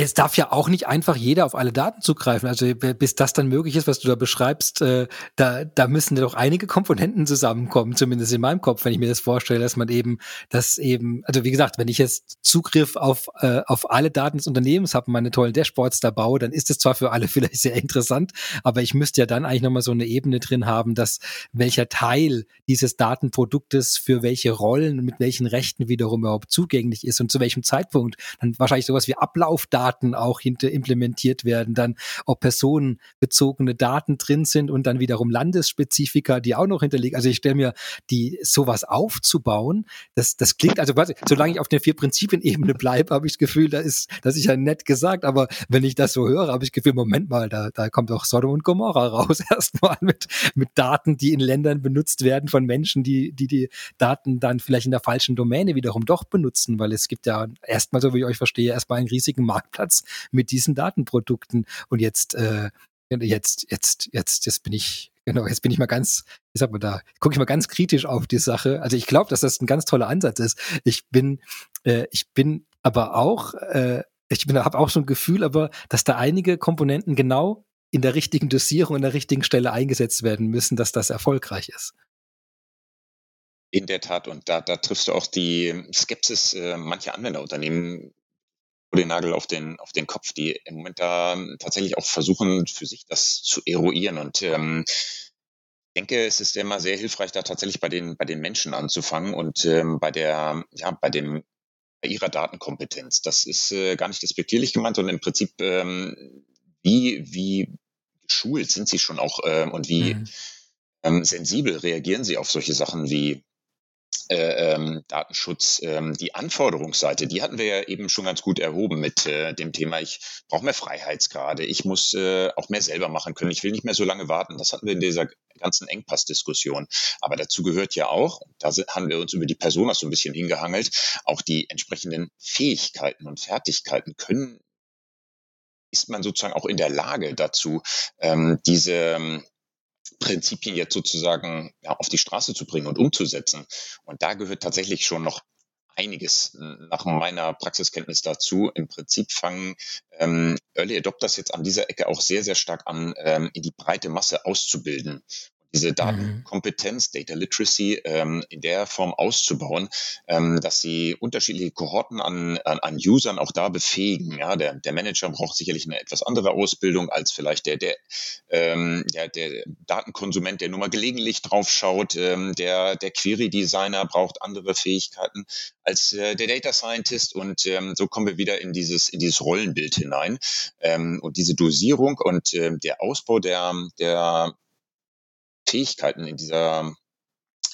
Es darf ja auch nicht einfach jeder auf alle Daten zugreifen. Also bis das dann möglich ist, was du da beschreibst, äh, da, da müssen ja doch einige Komponenten zusammenkommen, zumindest in meinem Kopf, wenn ich mir das vorstelle, dass man eben das eben, also wie gesagt, wenn ich jetzt Zugriff auf, äh, auf alle Daten des Unternehmens habe und meine tollen Dashboards da baue, dann ist es zwar für alle vielleicht sehr interessant, aber ich müsste ja dann eigentlich nochmal so eine Ebene drin haben, dass welcher Teil dieses Datenproduktes für welche Rollen und mit welchen Rechten wiederum überhaupt zugänglich ist und zu welchem Zeitpunkt. Dann wahrscheinlich sowas wie Ablaufdaten Daten auch hinter implementiert werden, dann ob personenbezogene Daten drin sind und dann wiederum Landesspezifika, die auch noch hinterliegen. Also ich stelle mir die sowas aufzubauen, das, das klingt, also quasi, solange ich auf der vier Prinzipien-Ebene bleibe, habe ich das Gefühl, da ist, das ist ja nett gesagt, aber wenn ich das so höre, habe ich das Gefühl, Moment mal, da, da kommt doch Sodom und Gomorra raus erstmal mit, mit Daten, die in Ländern benutzt werden von Menschen, die, die die Daten dann vielleicht in der falschen Domäne wiederum doch benutzen, weil es gibt ja erstmal, so wie ich euch verstehe, erstmal einen riesigen Marktplatz Marktplatz mit diesen Datenprodukten. Und jetzt äh, Jetzt, jetzt, jetzt, jetzt bin ich, genau, jetzt bin ich mal ganz, ich sag mal da, gucke ich mal ganz kritisch auf die Sache. Also ich glaube, dass das ein ganz toller Ansatz ist. Ich bin, äh, ich bin aber auch, äh, ich habe auch so ein Gefühl, aber dass da einige Komponenten genau in der richtigen Dosierung, in der richtigen Stelle eingesetzt werden müssen, dass das erfolgreich ist. In der Tat, und da, da triffst du auch die Skepsis äh, mancher Anwenderunternehmen den Nagel auf den, auf den Kopf, die im Moment da tatsächlich auch versuchen, für sich das zu eruieren. Und ähm, ich denke, es ist immer sehr hilfreich, da tatsächlich bei den, bei den Menschen anzufangen und ähm, bei der, ja, bei dem bei ihrer Datenkompetenz. Das ist äh, gar nicht despektierlich gemeint, sondern im Prinzip, ähm, wie, wie geschult sind sie schon auch ähm, und wie mhm. ähm, sensibel reagieren sie auf solche Sachen wie äh, ähm, Datenschutz, ähm, die Anforderungsseite, die hatten wir ja eben schon ganz gut erhoben mit äh, dem Thema, ich brauche mehr Freiheitsgrade, ich muss äh, auch mehr selber machen können, ich will nicht mehr so lange warten. Das hatten wir in dieser ganzen Engpassdiskussion. Aber dazu gehört ja auch, da haben wir uns über die Personas so ein bisschen hingehangelt, auch die entsprechenden Fähigkeiten und Fertigkeiten können ist man sozusagen auch in der Lage dazu, ähm, diese Prinzipien jetzt sozusagen ja, auf die Straße zu bringen und umzusetzen. Und da gehört tatsächlich schon noch einiges nach meiner Praxiskenntnis dazu. Im Prinzip fangen ähm, Early Adopters jetzt an dieser Ecke auch sehr, sehr stark an, ähm, in die breite Masse auszubilden diese mhm. Datenkompetenz, Data Literacy ähm, in der Form auszubauen, ähm, dass sie unterschiedliche Kohorten an, an, an Usern auch da befähigen. Ja, der, der Manager braucht sicherlich eine etwas andere Ausbildung als vielleicht der, der, ähm, der, der Datenkonsument, der nur mal gelegentlich drauf schaut. Ähm, der, der Query-Designer braucht andere Fähigkeiten als äh, der Data Scientist und ähm, so kommen wir wieder in dieses, in dieses Rollenbild hinein. Ähm, und diese Dosierung und äh, der Ausbau der, der Fähigkeiten in dieser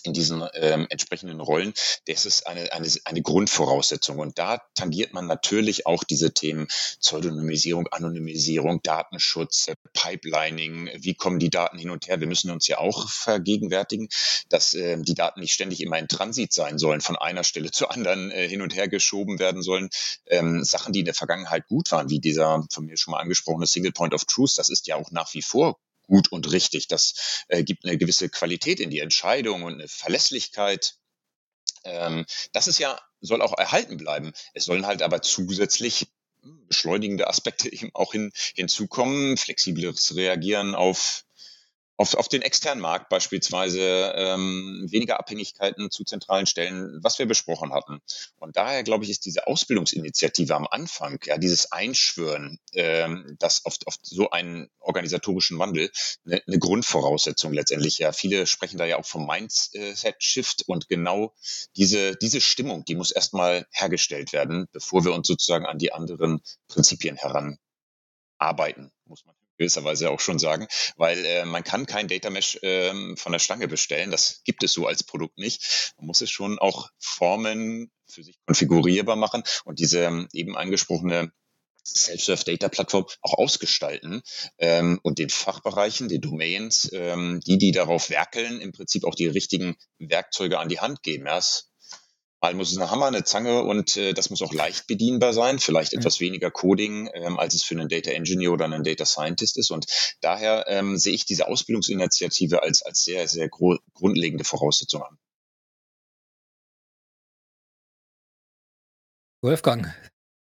in diesen ähm, entsprechenden Rollen, das ist eine, eine, eine Grundvoraussetzung. Und da tangiert man natürlich auch diese Themen Pseudonymisierung, Anonymisierung, Datenschutz, äh, Pipelining, wie kommen die Daten hin und her. Wir müssen uns ja auch vergegenwärtigen, dass äh, die Daten nicht ständig immer in Transit sein sollen, von einer Stelle zur anderen äh, hin und her geschoben werden sollen. Ähm, Sachen, die in der Vergangenheit gut waren, wie dieser von mir schon mal angesprochene Single Point of Truth, das ist ja auch nach wie vor gut und richtig. Das äh, gibt eine gewisse Qualität in die Entscheidung und eine Verlässlichkeit. Ähm, das ist ja, soll auch erhalten bleiben. Es sollen halt aber zusätzlich beschleunigende Aspekte eben auch hin, hinzukommen, flexibleres Reagieren auf auf, auf den externen Markt beispielsweise ähm, weniger Abhängigkeiten zu zentralen Stellen, was wir besprochen hatten. Und daher glaube ich, ist diese Ausbildungsinitiative am Anfang, ja, dieses Einschwören, ähm, das auf, auf so einen organisatorischen Wandel eine, eine Grundvoraussetzung letztendlich. Ja, viele sprechen da ja auch vom Mindset-Shift und genau diese, diese Stimmung, die muss erstmal hergestellt werden, bevor wir uns sozusagen an die anderen Prinzipien heranarbeiten, muss man gewisserweise auch schon sagen, weil äh, man kann kein Data Mesh ähm, von der Stange bestellen. Das gibt es so als Produkt nicht. Man muss es schon auch formen, für sich konfigurierbar machen und diese ähm, eben angesprochene Self-Serve-Data-Plattform auch ausgestalten ähm, und den Fachbereichen, den Domains, ähm, die, die darauf werkeln, im Prinzip auch die richtigen Werkzeuge an die Hand geben. Ja, Mal muss es ein Hammer, eine Zange und äh, das muss auch leicht bedienbar sein, vielleicht etwas weniger Coding, ähm, als es für einen Data Engineer oder einen Data Scientist ist. Und daher ähm, sehe ich diese Ausbildungsinitiative als, als sehr, sehr grundlegende Voraussetzung an. Wolfgang,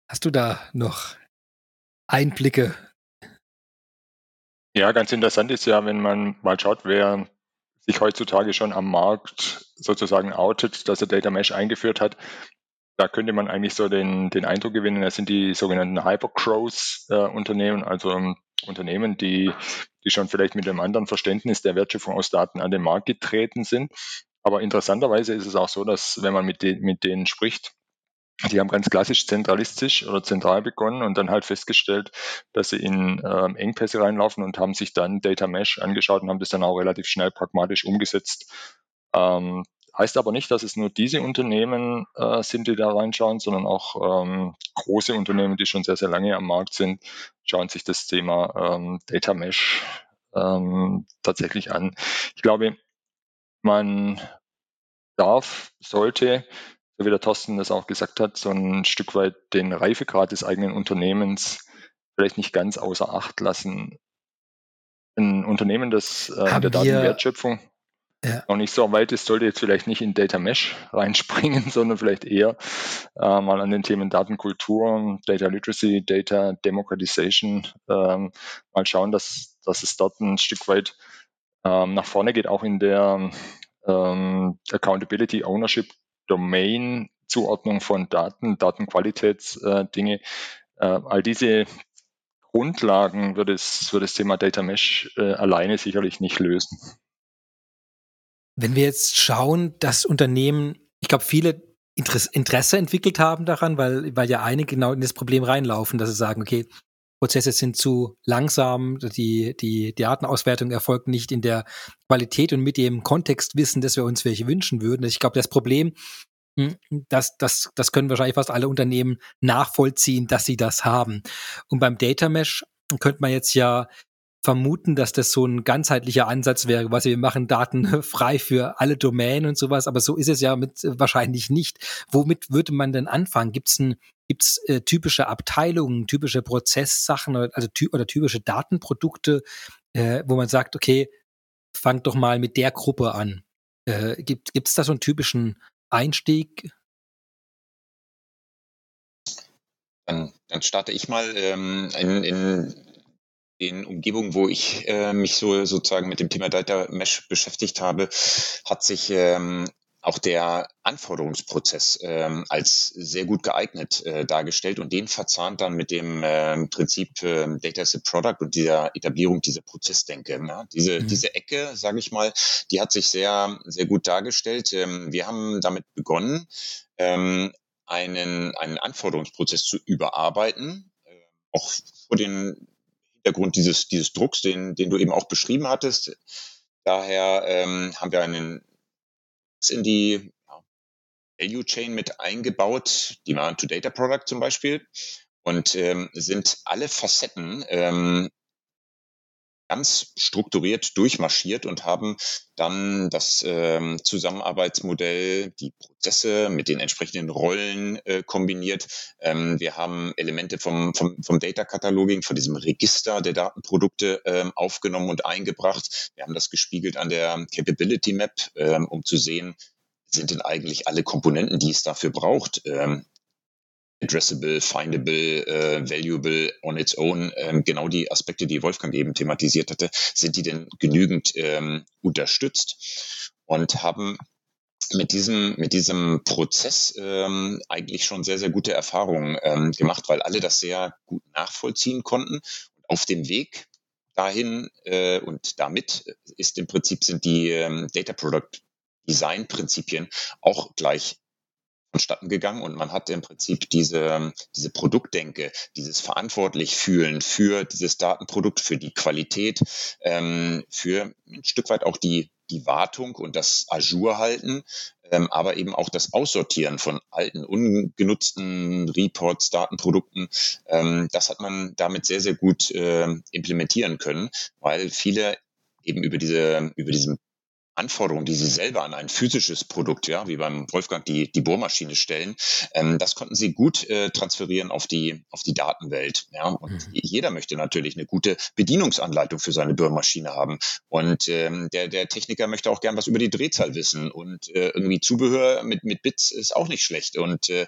hast du da noch Einblicke? Ja, ganz interessant ist ja, wenn man mal schaut, wer sich heutzutage schon am Markt sozusagen outet, dass er Data Mesh eingeführt hat, da könnte man eigentlich so den, den Eindruck gewinnen, das sind die sogenannten Hypergrowth-Unternehmen, äh, also um, Unternehmen, die, die schon vielleicht mit einem anderen Verständnis der Wertschöpfung aus Daten an den Markt getreten sind. Aber interessanterweise ist es auch so, dass wenn man mit, de, mit denen spricht, die haben ganz klassisch zentralistisch oder zentral begonnen und dann halt festgestellt, dass sie in ähm, Engpässe reinlaufen und haben sich dann Data Mesh angeschaut und haben das dann auch relativ schnell pragmatisch umgesetzt. Ähm, heißt aber nicht, dass es nur diese Unternehmen äh, sind, die da reinschauen, sondern auch ähm, große Unternehmen, die schon sehr, sehr lange am Markt sind, schauen sich das Thema ähm, Data Mesh ähm, tatsächlich an. Ich glaube, man darf, sollte so wie der Thorsten das auch gesagt hat, so ein Stück weit den Reifegrad des eigenen Unternehmens vielleicht nicht ganz außer Acht lassen. ein Unternehmen, das äh, in der Datenwertschöpfung ja. noch nicht so weit ist, sollte jetzt vielleicht nicht in Data Mesh reinspringen, sondern vielleicht eher äh, mal an den Themen Datenkultur, Data Literacy, Data Democratization ähm, mal schauen, dass, dass es dort ein Stück weit ähm, nach vorne geht, auch in der ähm, Accountability, Ownership, Domain, Zuordnung von Daten, Datenqualitätsdinge. Äh, äh, all diese Grundlagen wird es, wird das Thema Data Mesh äh, alleine sicherlich nicht lösen. Wenn wir jetzt schauen, dass Unternehmen, ich glaube, viele Interesse entwickelt haben daran, weil, weil ja einige genau in das Problem reinlaufen, dass sie sagen, okay, Prozesse sind zu langsam, die, die, die Datenauswertung erfolgt nicht in der Qualität und mit dem Kontextwissen, dass wir uns welche wünschen würden. Ich glaube, das Problem, hm, das, das, das können wahrscheinlich fast alle Unternehmen nachvollziehen, dass sie das haben. Und beim Data Mesh könnte man jetzt ja vermuten, dass das so ein ganzheitlicher Ansatz wäre, was wir machen Daten frei für alle Domänen und sowas, aber so ist es ja mit wahrscheinlich nicht. Womit würde man denn anfangen? Gibt's ein gibt's äh, typische Abteilungen, typische Prozesssachen also ty oder typische Datenprodukte, äh, wo man sagt, okay, fangt doch mal mit der Gruppe an. Äh, gibt gibt's da so einen typischen Einstieg? Dann, dann starte ich mal ähm, in, in den Umgebungen, wo ich äh, mich so sozusagen mit dem Thema Data Mesh beschäftigt habe, hat sich ähm, auch der Anforderungsprozess ähm, als sehr gut geeignet äh, dargestellt und den verzahnt dann mit dem äh, Prinzip äh, Data as a Product und dieser Etablierung dieser Prozessdenke. Ja? Diese, mhm. diese Ecke, sage ich mal, die hat sich sehr, sehr gut dargestellt. Ähm, wir haben damit begonnen, ähm, einen, einen Anforderungsprozess zu überarbeiten, äh, auch vor den Hintergrund dieses, dieses Drucks, den, den du eben auch beschrieben hattest. Daher ähm, haben wir einen in die Value Chain mit eingebaut, die Demand-to-Data-Product zum Beispiel, und ähm, sind alle Facetten ähm, ganz strukturiert durchmarschiert und haben dann das ähm, Zusammenarbeitsmodell, die Prozesse mit den entsprechenden Rollen äh, kombiniert. Ähm, wir haben Elemente vom, vom, vom Data Cataloging, von diesem Register der Datenprodukte ähm, aufgenommen und eingebracht. Wir haben das gespiegelt an der Capability Map, ähm, um zu sehen, sind denn eigentlich alle Komponenten, die es dafür braucht, ähm, addressable, findable, äh, valuable on its own, ähm, genau die Aspekte, die Wolfgang eben thematisiert hatte, sind die denn genügend ähm, unterstützt und haben mit diesem, mit diesem Prozess ähm, eigentlich schon sehr, sehr gute Erfahrungen ähm, gemacht, weil alle das sehr gut nachvollziehen konnten. Und auf dem Weg dahin äh, und damit ist im Prinzip sind die ähm, Data Product Design Prinzipien auch gleich vonstatten gegangen und man hat im Prinzip diese, diese Produktdenke, dieses verantwortlich fühlen für dieses Datenprodukt, für die Qualität, ähm, für ein Stück weit auch die, die Wartung und das Azure halten, ähm, aber eben auch das Aussortieren von alten, ungenutzten Reports, Datenprodukten. Ähm, das hat man damit sehr, sehr gut äh, implementieren können, weil viele eben über diese, über diesen Anforderungen, die sie selber an ein physisches Produkt, ja, wie beim Wolfgang die, die Bohrmaschine stellen, ähm, das konnten sie gut äh, transferieren auf die, auf die Datenwelt. Ja. Und mhm. jeder möchte natürlich eine gute Bedienungsanleitung für seine Bohrmaschine haben. Und ähm, der, der Techniker möchte auch gern was über die Drehzahl wissen. Und äh, irgendwie Zubehör mit, mit Bits ist auch nicht schlecht. Und äh,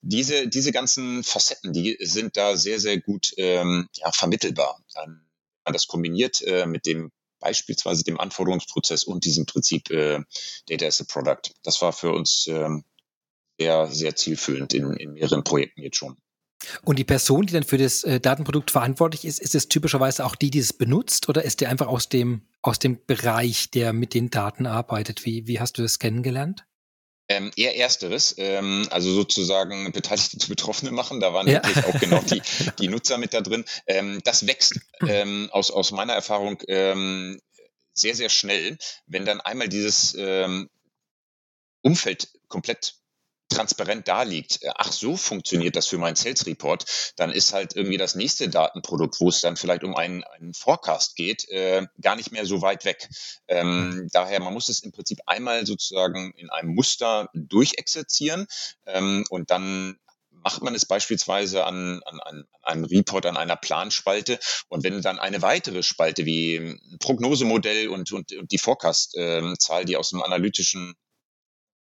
diese, diese ganzen Facetten, die sind da sehr, sehr gut ähm, ja, vermittelbar. Man das kombiniert äh, mit dem beispielsweise dem Anforderungsprozess und diesem Prinzip äh, Data as a Product. Das war für uns ähm, sehr, sehr zielführend in, in mehreren Projekten jetzt schon. Und die Person, die dann für das äh, Datenprodukt verantwortlich ist, ist es typischerweise auch die, die es benutzt oder ist der einfach aus dem, aus dem Bereich, der mit den Daten arbeitet? Wie, wie hast du das kennengelernt? Ähm, eher ersteres, ähm, also sozusagen Beteiligte zu Betroffene machen. Da waren ja. natürlich auch genau die, die Nutzer mit da drin. Ähm, das wächst hm. ähm, aus, aus meiner Erfahrung ähm, sehr, sehr schnell, wenn dann einmal dieses ähm, Umfeld komplett transparent da liegt, äh, ach so funktioniert das für meinen Sales Report, dann ist halt irgendwie das nächste Datenprodukt, wo es dann vielleicht um einen, einen Forecast geht, äh, gar nicht mehr so weit weg. Ähm, daher, man muss es im Prinzip einmal sozusagen in einem Muster durchexerzieren ähm, und dann macht man es beispielsweise an, an, an einem Report, an einer Planspalte. Und wenn dann eine weitere Spalte wie ein Prognosemodell und, und, und die Forecast-Zahl, die aus dem analytischen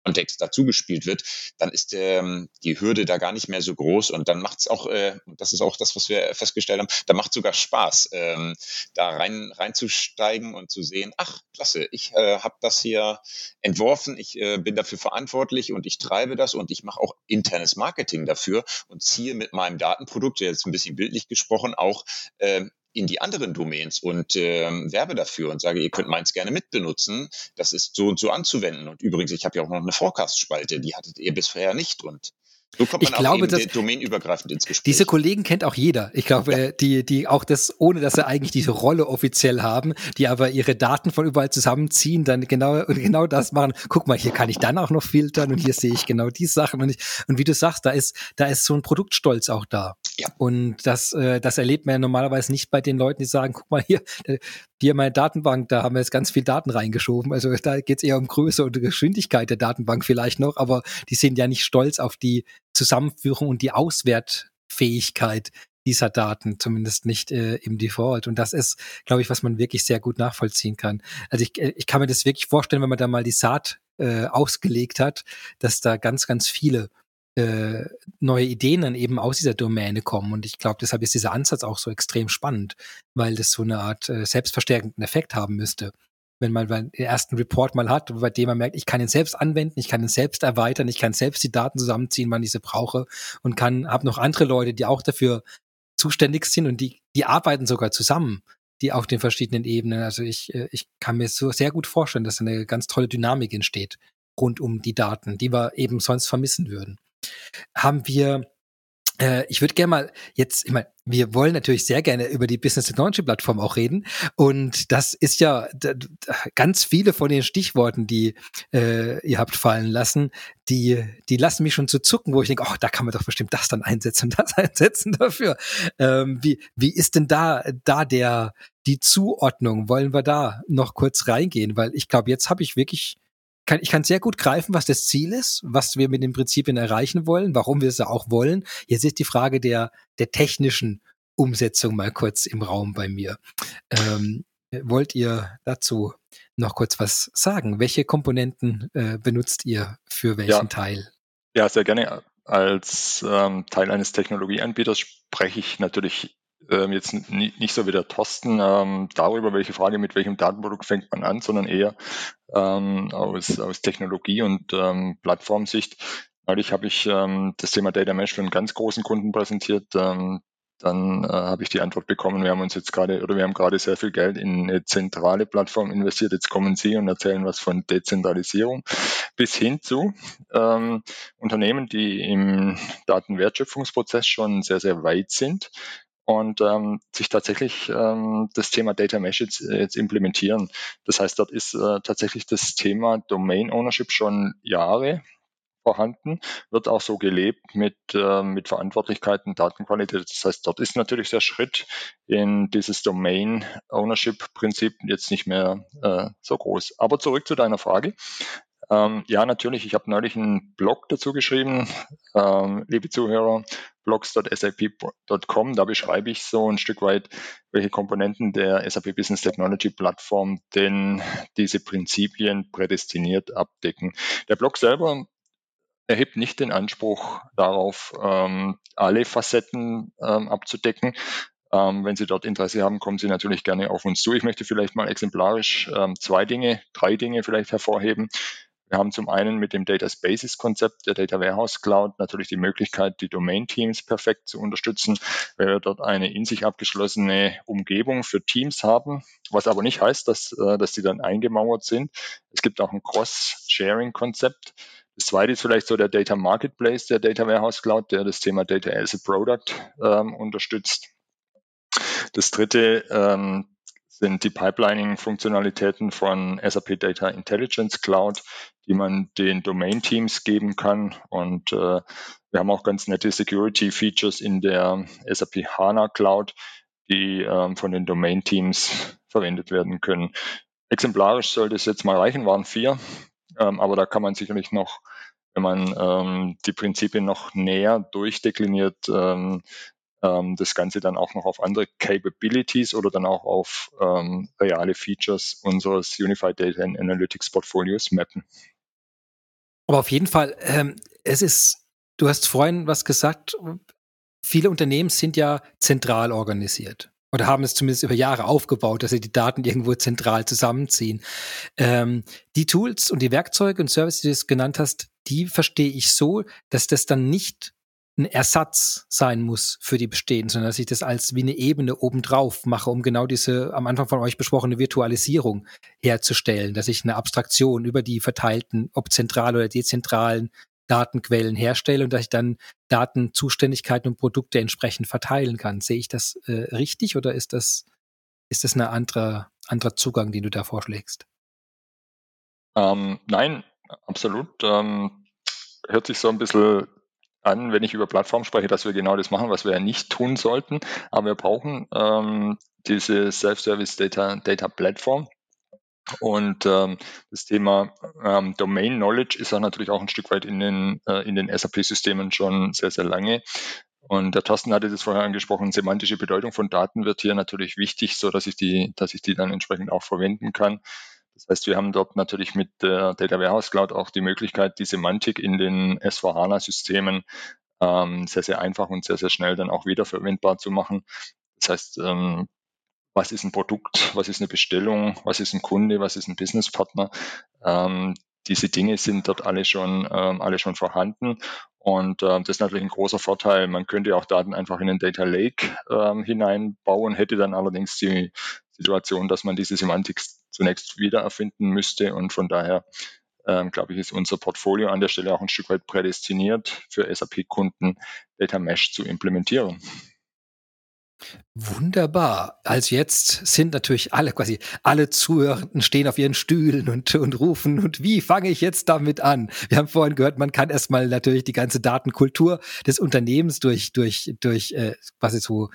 Kontext dazugespielt wird, dann ist ähm, die Hürde da gar nicht mehr so groß und dann macht es auch, äh, das ist auch das, was wir festgestellt haben, da macht sogar Spaß, ähm, da rein reinzusteigen und zu sehen, ach klasse, ich äh, habe das hier entworfen, ich äh, bin dafür verantwortlich und ich treibe das und ich mache auch internes Marketing dafür und ziehe mit meinem Datenprodukt, jetzt ein bisschen bildlich gesprochen, auch äh, in die anderen Domains und ähm, werbe dafür und sage, ihr könnt meins gerne mitbenutzen. Das ist so und so anzuwenden. Und übrigens, ich habe ja auch noch eine Forecast-Spalte, die hattet ihr bisher nicht. Und so kommt man ich glaube, dass domainübergreifend ins Gespräch. Diese Kollegen kennt auch jeder. Ich glaube, ja. die, die auch das, ohne dass sie eigentlich diese Rolle offiziell haben, die aber ihre Daten von überall zusammenziehen, dann genau, und genau das machen. Guck mal, hier kann ich dann auch noch filtern und hier sehe ich genau die Sachen. Und, ich, und wie du sagst, da ist, da ist so ein Produktstolz auch da. Ja. Und das, äh, das erlebt man ja normalerweise nicht bei den Leuten, die sagen, guck mal hier, äh, hier meine Datenbank, da haben wir jetzt ganz viel Daten reingeschoben. Also da geht es eher um Größe und Geschwindigkeit der Datenbank vielleicht noch, aber die sind ja nicht stolz auf die Zusammenführung und die Auswertfähigkeit dieser Daten, zumindest nicht äh, im Default. Und das ist, glaube ich, was man wirklich sehr gut nachvollziehen kann. Also ich, äh, ich kann mir das wirklich vorstellen, wenn man da mal die Saat äh, ausgelegt hat, dass da ganz, ganz viele äh, neue Ideen dann eben aus dieser Domäne kommen. Und ich glaube, deshalb ist dieser Ansatz auch so extrem spannend, weil das so eine Art äh, selbstverstärkenden Effekt haben müsste wenn man den ersten Report mal hat, bei dem man merkt, ich kann ihn selbst anwenden, ich kann ihn selbst erweitern, ich kann selbst die Daten zusammenziehen, wann ich sie brauche und kann, habe noch andere Leute, die auch dafür zuständig sind und die, die arbeiten sogar zusammen, die auf den verschiedenen Ebenen. Also ich, äh, ich kann mir so sehr gut vorstellen, dass eine ganz tolle Dynamik entsteht rund um die Daten, die wir eben sonst vermissen würden. Haben wir äh, ich würde gerne mal jetzt, ich meine, wir wollen natürlich sehr gerne über die Business Technology Plattform auch reden. Und das ist ja ganz viele von den Stichworten, die äh, ihr habt fallen lassen, die, die lassen mich schon zu zucken, wo ich denke, oh, da kann man doch bestimmt das dann einsetzen und das einsetzen dafür. Ähm, wie, wie ist denn da, da der, die Zuordnung? Wollen wir da noch kurz reingehen? Weil ich glaube, jetzt habe ich wirklich kann, ich kann sehr gut greifen, was das Ziel ist, was wir mit den Prinzipien erreichen wollen, warum wir es auch wollen. Jetzt ist die Frage der, der technischen Umsetzung mal kurz im Raum bei mir. Ähm, wollt ihr dazu noch kurz was sagen? Welche Komponenten äh, benutzt ihr für welchen ja. Teil? Ja, sehr gerne. Als ähm, Teil eines Technologieanbieters spreche ich natürlich ähm, jetzt nicht so wie der Thorsten ähm, darüber, welche Frage mit welchem Datenprodukt fängt man an, sondern eher ähm, aus, aus Technologie- und ähm, Plattformsicht. Neulich habe ich ähm, das Thema Data einen ganz großen Kunden präsentiert. Ähm, dann äh, habe ich die Antwort bekommen, wir haben uns jetzt gerade oder wir haben gerade sehr viel Geld in eine zentrale Plattform investiert. Jetzt kommen Sie und erzählen was von Dezentralisierung bis hin zu ähm, Unternehmen, die im Datenwertschöpfungsprozess schon sehr, sehr weit sind und ähm, sich tatsächlich ähm, das Thema Data Mesh jetzt, jetzt implementieren. Das heißt, dort ist äh, tatsächlich das Thema Domain Ownership schon Jahre vorhanden, wird auch so gelebt mit, äh, mit Verantwortlichkeiten, Datenqualität. Das heißt, dort ist natürlich der Schritt in dieses Domain Ownership Prinzip jetzt nicht mehr äh, so groß. Aber zurück zu deiner Frage. Ähm, ja, natürlich. Ich habe neulich einen Blog dazu geschrieben, ähm, liebe Zuhörer, blogs.sap.com. Da beschreibe ich so ein Stück weit, welche Komponenten der SAP Business Technology Plattform denn diese Prinzipien prädestiniert abdecken. Der Blog selber erhebt nicht den Anspruch darauf, ähm, alle Facetten ähm, abzudecken. Ähm, wenn Sie dort Interesse haben, kommen Sie natürlich gerne auf uns zu. Ich möchte vielleicht mal exemplarisch ähm, zwei Dinge, drei Dinge vielleicht hervorheben. Wir haben zum einen mit dem Data Spaces Konzept der Data Warehouse Cloud natürlich die Möglichkeit, die Domain Teams perfekt zu unterstützen, weil wir dort eine in sich abgeschlossene Umgebung für Teams haben, was aber nicht heißt, dass, äh, dass die dann eingemauert sind. Es gibt auch ein Cross-Sharing Konzept. Das zweite ist vielleicht so der Data Marketplace der Data Warehouse Cloud, der das Thema Data as a Product ähm, unterstützt. Das dritte ähm, sind die Pipelining-Funktionalitäten von SAP Data Intelligence Cloud, die man den Domain-Teams geben kann. Und äh, wir haben auch ganz nette Security-Features in der SAP HANA Cloud, die ähm, von den Domain-Teams verwendet werden können. Exemplarisch sollte es jetzt mal reichen, waren vier, ähm, aber da kann man sicherlich noch wenn man ähm, die Prinzipien noch näher durchdekliniert, ähm, ähm, das Ganze dann auch noch auf andere Capabilities oder dann auch auf ähm, reale Features unseres Unified Data and Analytics Portfolios mappen. Aber auf jeden Fall, ähm, es ist, du hast vorhin was gesagt, viele Unternehmen sind ja zentral organisiert oder haben es zumindest über Jahre aufgebaut, dass sie die Daten irgendwo zentral zusammenziehen. Ähm, die Tools und die Werkzeuge und Services, die du es genannt hast, die verstehe ich so, dass das dann nicht ein Ersatz sein muss für die bestehenden, sondern dass ich das als wie eine Ebene obendrauf mache, um genau diese am Anfang von euch besprochene Virtualisierung herzustellen, dass ich eine Abstraktion über die verteilten, ob zentral oder dezentralen Datenquellen herstelle und dass ich dann Datenzuständigkeiten und Produkte entsprechend verteilen kann. Sehe ich das äh, richtig oder ist das, ist das ein andere, anderer Zugang, den du da vorschlägst? Ähm, nein, absolut. Ähm, hört sich so ein bisschen an, wenn ich über Plattform spreche, dass wir genau das machen, was wir ja nicht tun sollten. Aber wir brauchen ähm, diese Self-Service Data, Data Platform, und ähm, das Thema ähm, Domain Knowledge ist ja natürlich auch ein Stück weit in den, äh, in den SAP-Systemen schon sehr, sehr lange. Und der Thorsten hatte das vorher angesprochen, semantische Bedeutung von Daten wird hier natürlich wichtig, so dass ich die, dass ich die dann entsprechend auch verwenden kann. Das heißt, wir haben dort natürlich mit der Data Warehouse Cloud auch die Möglichkeit, die Semantik in den S4HANA-Systemen ähm, sehr, sehr einfach und sehr, sehr schnell dann auch wiederverwendbar zu machen. Das heißt, ähm, was ist ein Produkt, was ist eine Bestellung, was ist ein Kunde, was ist ein Businesspartner. Ähm, diese Dinge sind dort alle schon, ähm, alle schon vorhanden. Und äh, das ist natürlich ein großer Vorteil. Man könnte auch Daten einfach in den Data Lake ähm, hineinbauen, hätte dann allerdings die Situation, dass man diese Semantik zunächst wieder erfinden müsste. Und von daher, ähm, glaube ich, ist unser Portfolio an der Stelle auch ein Stück weit prädestiniert für SAP-Kunden, Data Mesh zu implementieren. Wunderbar. Also jetzt sind natürlich alle quasi alle Zuhörenden stehen auf ihren Stühlen und, und rufen und wie fange ich jetzt damit an? Wir haben vorhin gehört, man kann erstmal natürlich die ganze Datenkultur des Unternehmens durch durch durch äh, quasi so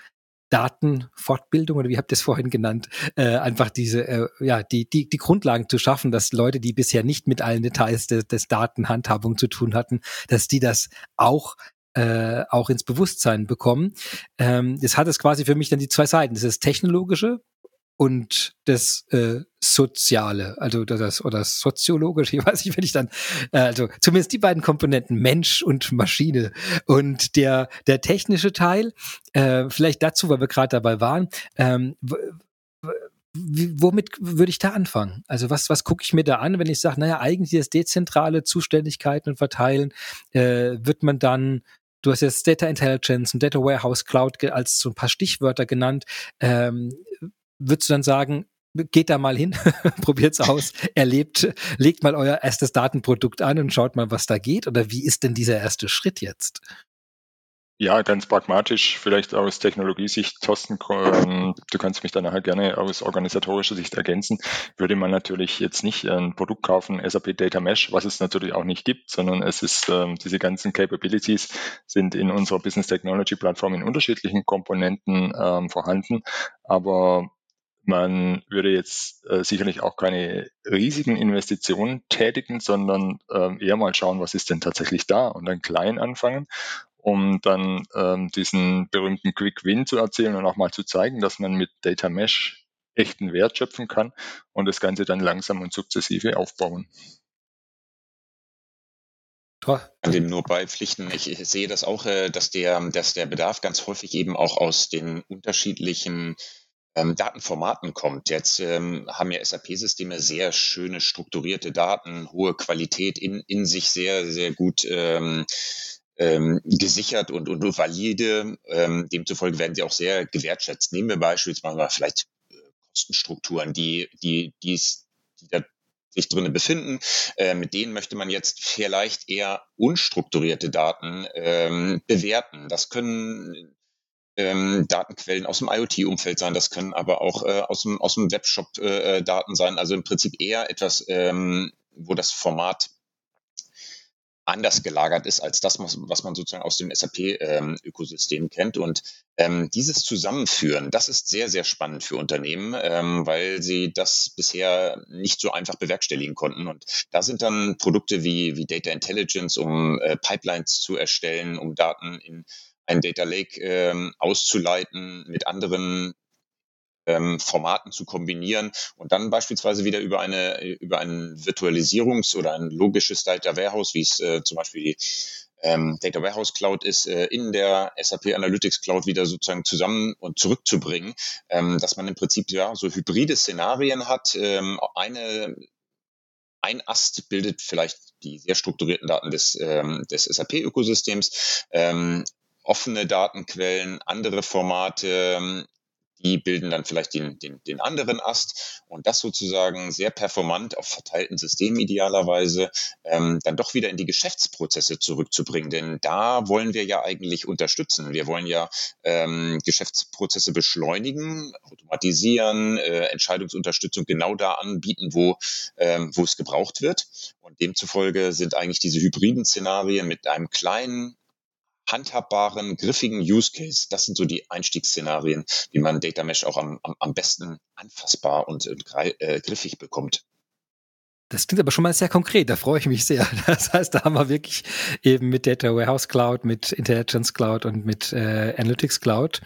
Datenfortbildung oder wie habt ihr es vorhin genannt, äh, einfach diese, äh, ja, die, die, die Grundlagen zu schaffen, dass Leute, die bisher nicht mit allen Details des, des Datenhandhabung zu tun hatten, dass die das auch äh, auch ins Bewusstsein bekommen. Ähm, das hat es quasi für mich dann die zwei Seiten. Das ist das Technologische und das äh, Soziale, also das oder das Soziologische, ich weiß nicht, wenn ich dann, äh, also zumindest die beiden Komponenten Mensch und Maschine und der der technische Teil, äh, vielleicht dazu, weil wir gerade dabei waren, ähm, womit würde ich da anfangen? Also was, was gucke ich mir da an, wenn ich sage, naja, eigentlich das dezentrale Zuständigkeiten und Verteilen, äh, wird man dann Du hast jetzt Data Intelligence und Data Warehouse Cloud als so ein paar Stichwörter genannt. Ähm, würdest du dann sagen, geht da mal hin, probiert's aus, erlebt, legt mal euer erstes Datenprodukt an und schaut mal, was da geht? Oder wie ist denn dieser erste Schritt jetzt? Ja, ganz pragmatisch, vielleicht aus Technologiesicht, Thorsten, ähm, du kannst mich dann nachher gerne aus organisatorischer Sicht ergänzen, würde man natürlich jetzt nicht ein Produkt kaufen, SAP Data Mesh, was es natürlich auch nicht gibt, sondern es ist, ähm, diese ganzen Capabilities sind in unserer Business Technology Plattform in unterschiedlichen Komponenten ähm, vorhanden, aber man würde jetzt äh, sicherlich auch keine riesigen Investitionen tätigen, sondern äh, eher mal schauen, was ist denn tatsächlich da und dann klein anfangen um dann ähm, diesen berühmten Quick Win zu erzählen und auch mal zu zeigen, dass man mit Data Mesh echten Wert schöpfen kann und das Ganze dann langsam und sukzessive aufbauen. Ich kann dem nur beipflichten. Ich, ich sehe das auch, äh, dass der, dass der Bedarf ganz häufig eben auch aus den unterschiedlichen ähm, Datenformaten kommt. Jetzt ähm, haben ja SAP-Systeme sehr schöne strukturierte Daten, hohe Qualität in, in sich sehr, sehr gut ähm, ähm, gesichert und, und valide. Ähm, demzufolge werden sie auch sehr gewertschätzt. Nehmen wir beispielsweise vielleicht äh, Kostenstrukturen, die, die, die, die da sich drinnen befinden. Äh, mit denen möchte man jetzt vielleicht eher unstrukturierte Daten ähm, bewerten. Das können ähm, Datenquellen aus dem IoT-Umfeld sein, das können aber auch äh, aus dem, aus dem Webshop äh, Daten sein. Also im Prinzip eher etwas, ähm, wo das Format anders gelagert ist als das, was man sozusagen aus dem SAP-Ökosystem ähm, kennt. Und ähm, dieses Zusammenführen, das ist sehr, sehr spannend für Unternehmen, ähm, weil sie das bisher nicht so einfach bewerkstelligen konnten. Und da sind dann Produkte wie, wie Data Intelligence, um äh, Pipelines zu erstellen, um Daten in ein Data Lake ähm, auszuleiten, mit anderen ähm, Formaten zu kombinieren und dann beispielsweise wieder über eine über ein Virtualisierungs- oder ein logisches Data Warehouse, wie es äh, zum Beispiel die ähm, Data Warehouse Cloud ist, äh, in der SAP Analytics Cloud wieder sozusagen zusammen und zurückzubringen, ähm, dass man im Prinzip ja so hybride Szenarien hat. Ähm, eine ein Ast bildet vielleicht die sehr strukturierten Daten des, ähm, des SAP-Ökosystems, ähm, offene Datenquellen, andere Formate, ähm, die bilden dann vielleicht den, den, den anderen Ast und das sozusagen sehr performant auf verteilten Systemen idealerweise ähm, dann doch wieder in die Geschäftsprozesse zurückzubringen. Denn da wollen wir ja eigentlich unterstützen. Wir wollen ja ähm, Geschäftsprozesse beschleunigen, automatisieren, äh, Entscheidungsunterstützung genau da anbieten, wo, ähm, wo es gebraucht wird. Und demzufolge sind eigentlich diese hybriden Szenarien mit einem kleinen handhabbaren, griffigen Use Case. Das sind so die Einstiegsszenarien, wie man Data Mesh auch am, am, am besten anfassbar und äh, griffig bekommt. Das klingt aber schon mal sehr konkret, da freue ich mich sehr. Das heißt, da haben wir wirklich eben mit Data Warehouse Cloud, mit Intelligence Cloud und mit äh, Analytics Cloud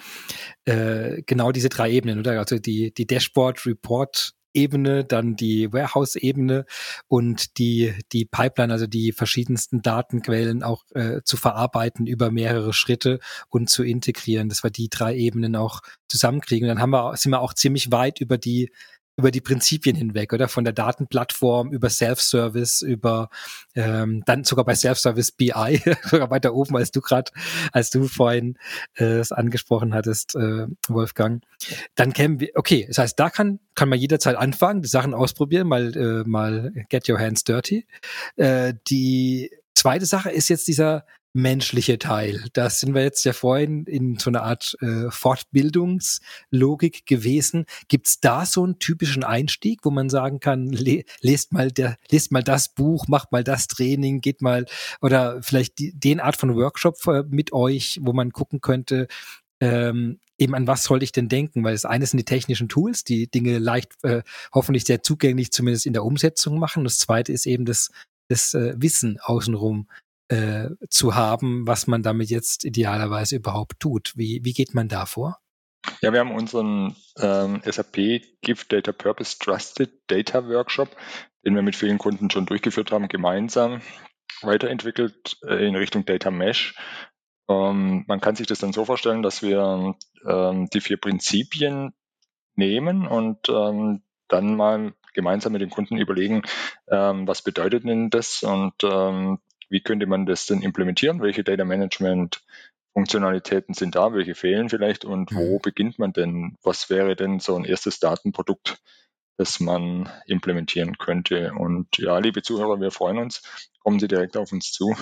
äh, genau diese drei Ebenen, oder? Also die, die Dashboard, Report Ebene, dann die Warehouse-Ebene und die, die Pipeline, also die verschiedensten Datenquellen auch äh, zu verarbeiten über mehrere Schritte und zu integrieren, dass wir die drei Ebenen auch zusammenkriegen. dann haben wir, sind wir auch ziemlich weit über die über die Prinzipien hinweg, oder? Von der Datenplattform über Self-Service, über ähm, dann sogar bei Self-Service BI, sogar weiter oben als du gerade, als du vorhin äh, es angesprochen hattest, äh, Wolfgang. Dann kennen wir, okay, das heißt, da kann, kann man jederzeit anfangen, die Sachen ausprobieren, mal, äh, mal get your hands dirty. Äh, die zweite Sache ist jetzt dieser menschliche Teil. Da sind wir jetzt ja vorhin in so einer Art äh, Fortbildungslogik gewesen. Gibt's da so einen typischen Einstieg, wo man sagen kann, le lest mal der, lest mal das Buch, macht mal das Training, geht mal oder vielleicht die, den Art von Workshop äh, mit euch, wo man gucken könnte, ähm, eben an was sollte ich denn denken? Weil das eine sind die technischen Tools, die Dinge leicht, äh, hoffentlich sehr zugänglich zumindest in der Umsetzung machen. Das zweite ist eben das, das äh, Wissen außenrum äh, zu haben, was man damit jetzt idealerweise überhaupt tut. Wie, wie geht man da vor? Ja, wir haben unseren ähm, SAP Give Data Purpose Trusted Data Workshop, den wir mit vielen Kunden schon durchgeführt haben, gemeinsam weiterentwickelt äh, in Richtung Data Mesh. Ähm, man kann sich das dann so vorstellen, dass wir ähm, die vier Prinzipien nehmen und ähm, dann mal gemeinsam mit den Kunden überlegen, ähm, was bedeutet denn das und ähm, wie könnte man das denn implementieren? Welche Data Management Funktionalitäten sind da? Welche fehlen vielleicht? Und wo mhm. beginnt man denn? Was wäre denn so ein erstes Datenprodukt, das man implementieren könnte? Und ja, liebe Zuhörer, wir freuen uns. Kommen Sie direkt auf uns zu.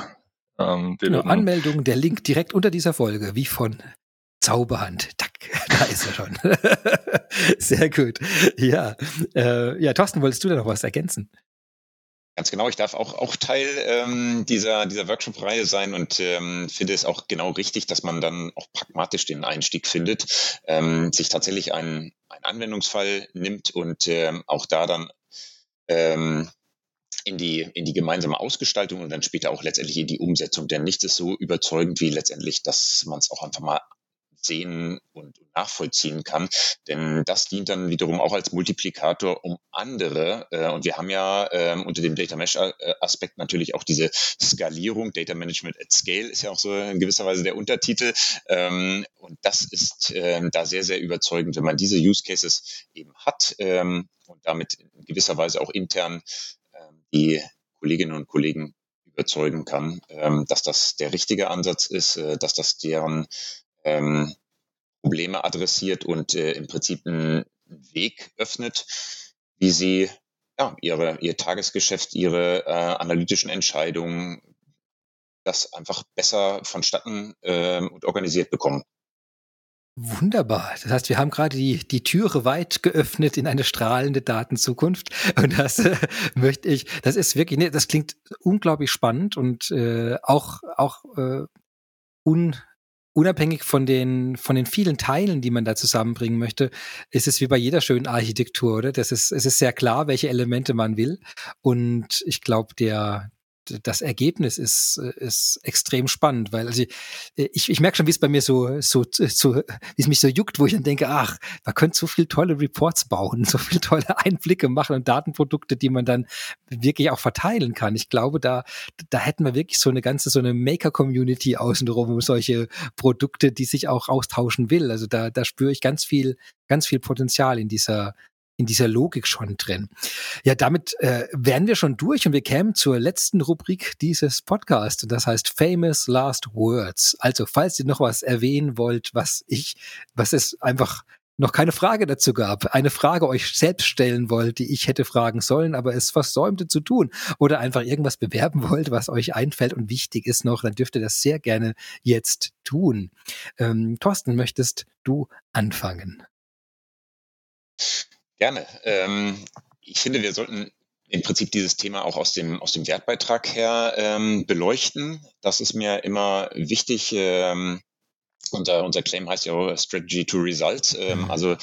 Ähm, genau, Anmeldung, der Link direkt unter dieser Folge, wie von Zauberhand. Tack, da ist er schon. Sehr gut. Ja, äh, ja, Thorsten, wolltest du da noch was ergänzen? Ganz genau, ich darf auch, auch Teil ähm, dieser, dieser Workshop-Reihe sein und ähm, finde es auch genau richtig, dass man dann auch pragmatisch den Einstieg findet, ähm, sich tatsächlich einen, einen Anwendungsfall nimmt und ähm, auch da dann ähm, in die, in die gemeinsame Ausgestaltung und dann später auch letztendlich in die Umsetzung. Denn nichts ist so überzeugend wie letztendlich, dass man es auch einfach mal sehen und nachvollziehen kann. Denn das dient dann wiederum auch als Multiplikator, um andere, äh, und wir haben ja ähm, unter dem Data Mesh äh, Aspekt natürlich auch diese Skalierung, Data Management at Scale ist ja auch so in gewisser Weise der Untertitel. Ähm, und das ist ähm, da sehr, sehr überzeugend, wenn man diese Use Cases eben hat ähm, und damit in gewisser Weise auch intern ähm, die Kolleginnen und Kollegen überzeugen kann, ähm, dass das der richtige Ansatz ist, äh, dass das deren ähm, Probleme adressiert und äh, im Prinzip einen Weg öffnet, wie sie ja, ihre, ihr Tagesgeschäft, ihre äh, analytischen Entscheidungen, das einfach besser vonstatten äh, und organisiert bekommen. Wunderbar. Das heißt, wir haben gerade die, die Türe weit geöffnet in eine strahlende Datenzukunft. Und das äh, möchte ich, das ist wirklich, ne, das klingt unglaublich spannend und äh, auch, auch äh, un, unabhängig von den, von den vielen Teilen, die man da zusammenbringen möchte, ist es wie bei jeder schönen Architektur, oder? Das ist, es ist sehr klar, welche Elemente man will. Und ich glaube, der, das Ergebnis ist, ist extrem spannend, weil also ich, ich merke schon, wie es bei mir so, so, so, wie es mich so juckt, wo ich dann denke, ach, man könnte so viel tolle Reports bauen, so viel tolle Einblicke machen und Datenprodukte, die man dann wirklich auch verteilen kann. Ich glaube, da, da hätten wir wirklich so eine ganze, so eine Maker-Community außenrum um solche Produkte, die sich auch austauschen will. Also da, da spüre ich ganz viel, ganz viel Potenzial in dieser, in dieser Logik schon drin. Ja, damit äh, wären wir schon durch und wir kämen zur letzten Rubrik dieses Podcasts und das heißt Famous Last Words. Also, falls ihr noch was erwähnen wollt, was ich, was es einfach noch keine Frage dazu gab, eine Frage euch selbst stellen wollt, die ich hätte fragen sollen, aber es versäumte zu tun oder einfach irgendwas bewerben wollt, was euch einfällt und wichtig ist noch, dann dürft ihr das sehr gerne jetzt tun. Ähm, Thorsten, möchtest du anfangen? Gerne. Ähm, ich finde, wir sollten im Prinzip dieses Thema auch aus dem, aus dem Wertbeitrag her ähm, beleuchten. Das ist mir immer wichtig, ähm, unser, unser Claim heißt ja auch Strategy to Results. Ähm, mhm. Also wir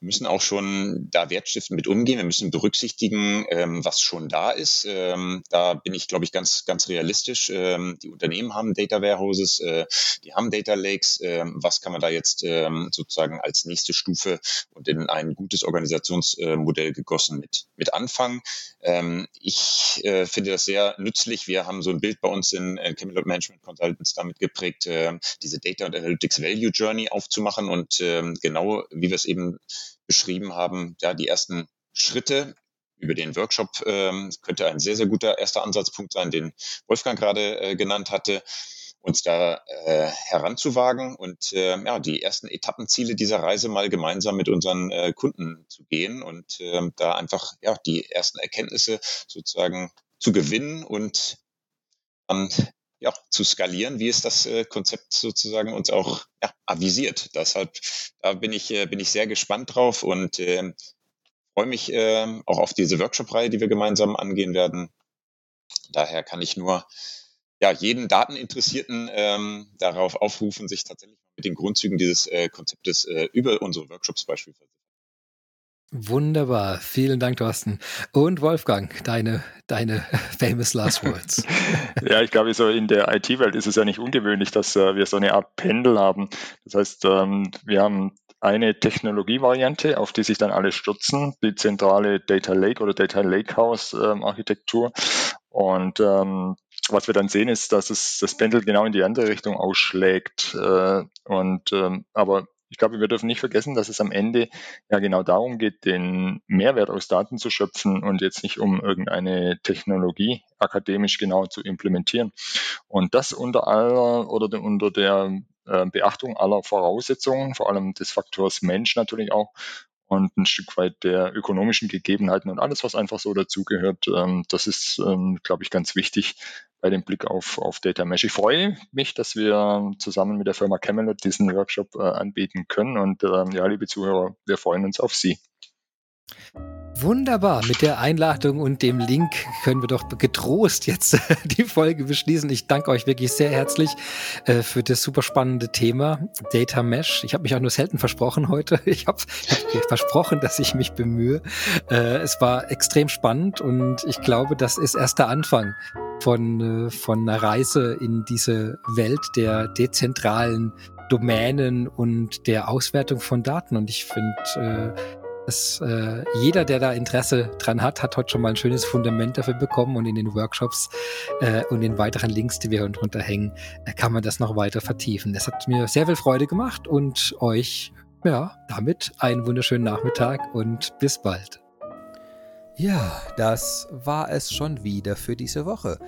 müssen auch schon da wertstiftend mit umgehen. Wir müssen berücksichtigen, ähm, was schon da ist. Ähm, da bin ich, glaube ich, ganz, ganz realistisch. Ähm, die Unternehmen haben Data Warehouses, äh, die haben Data Lakes. Ähm, was kann man da jetzt ähm, sozusagen als nächste Stufe und in ein gutes Organisationsmodell gegossen mit, mit anfangen? Ich äh, finde das sehr nützlich. Wir haben so ein Bild bei uns in, in Camelot Management Consultants damit geprägt, äh, diese Data und Analytics Analytics Value Journey aufzumachen und ähm, genau, wie wir es eben beschrieben haben, ja, die ersten Schritte über den Workshop ähm, könnte ein sehr, sehr guter erster Ansatzpunkt sein, den Wolfgang gerade äh, genannt hatte, uns da äh, heranzuwagen und äh, ja, die ersten Etappenziele dieser Reise mal gemeinsam mit unseren äh, Kunden zu gehen und äh, da einfach ja, die ersten Erkenntnisse sozusagen zu gewinnen und dann ja, zu skalieren, wie es das äh, Konzept sozusagen uns auch ja, avisiert. Deshalb da bin ich, äh, bin ich sehr gespannt drauf und äh, freue mich äh, auch auf diese Workshop-Reihe, die wir gemeinsam angehen werden. Daher kann ich nur ja, jeden Dateninteressierten ähm, darauf aufrufen, sich tatsächlich mit den Grundzügen dieses äh, Konzeptes äh, über unsere Workshops beispielsweise Wunderbar. Vielen Dank, Thorsten. Und Wolfgang, deine, deine famous last words. ja, ich glaube, so in der IT-Welt ist es ja nicht ungewöhnlich, dass äh, wir so eine Art Pendel haben. Das heißt, ähm, wir haben eine Technologievariante, auf die sich dann alle stürzen, die zentrale Data Lake oder Data Lakehouse ähm, Architektur. Und ähm, was wir dann sehen, ist, dass es das Pendel genau in die andere Richtung ausschlägt. Äh, und ähm, aber ich glaube, wir dürfen nicht vergessen, dass es am Ende ja genau darum geht, den Mehrwert aus Daten zu schöpfen und jetzt nicht um irgendeine Technologie akademisch genau zu implementieren. Und das unter aller oder unter der äh, Beachtung aller Voraussetzungen, vor allem des Faktors Mensch natürlich auch und ein Stück weit der ökonomischen Gegebenheiten und alles, was einfach so dazugehört. Ähm, das ist, ähm, glaube ich, ganz wichtig bei dem Blick auf, auf Data Mesh. Ich freue mich, dass wir zusammen mit der Firma Camelot diesen Workshop äh, anbieten können und ähm, ja, liebe Zuhörer, wir freuen uns auf Sie. Wunderbar. Mit der Einladung und dem Link können wir doch getrost jetzt die Folge beschließen. Ich danke euch wirklich sehr herzlich äh, für das super spannende Thema Data Mesh. Ich habe mich auch nur selten versprochen heute. Ich habe hab versprochen, dass ich mich bemühe. Äh, es war extrem spannend und ich glaube, das ist erst der Anfang von, äh, von einer Reise in diese Welt der dezentralen Domänen und der Auswertung von Daten. Und ich finde, das, äh, jeder, der da Interesse dran hat, hat heute schon mal ein schönes Fundament dafür bekommen und in den Workshops äh, und den weiteren Links, die wir drunter hängen, äh, kann man das noch weiter vertiefen. Das hat mir sehr viel Freude gemacht und euch, ja, damit einen wunderschönen Nachmittag und bis bald. Ja, das war es schon wieder für diese Woche.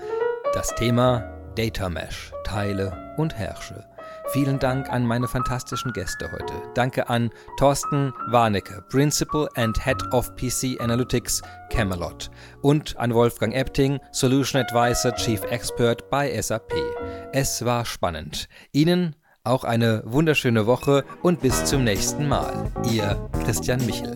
Das Thema Data Mesh, Teile und Herrsche. Vielen Dank an meine fantastischen Gäste heute. Danke an Thorsten Warnecke, Principal and Head of PC Analytics Camelot und an Wolfgang Epting, Solution Advisor Chief Expert bei SAP. Es war spannend. Ihnen Auch eine wunderschöne Woche und bis zum nächsten Mal. Ihr Christian Michel.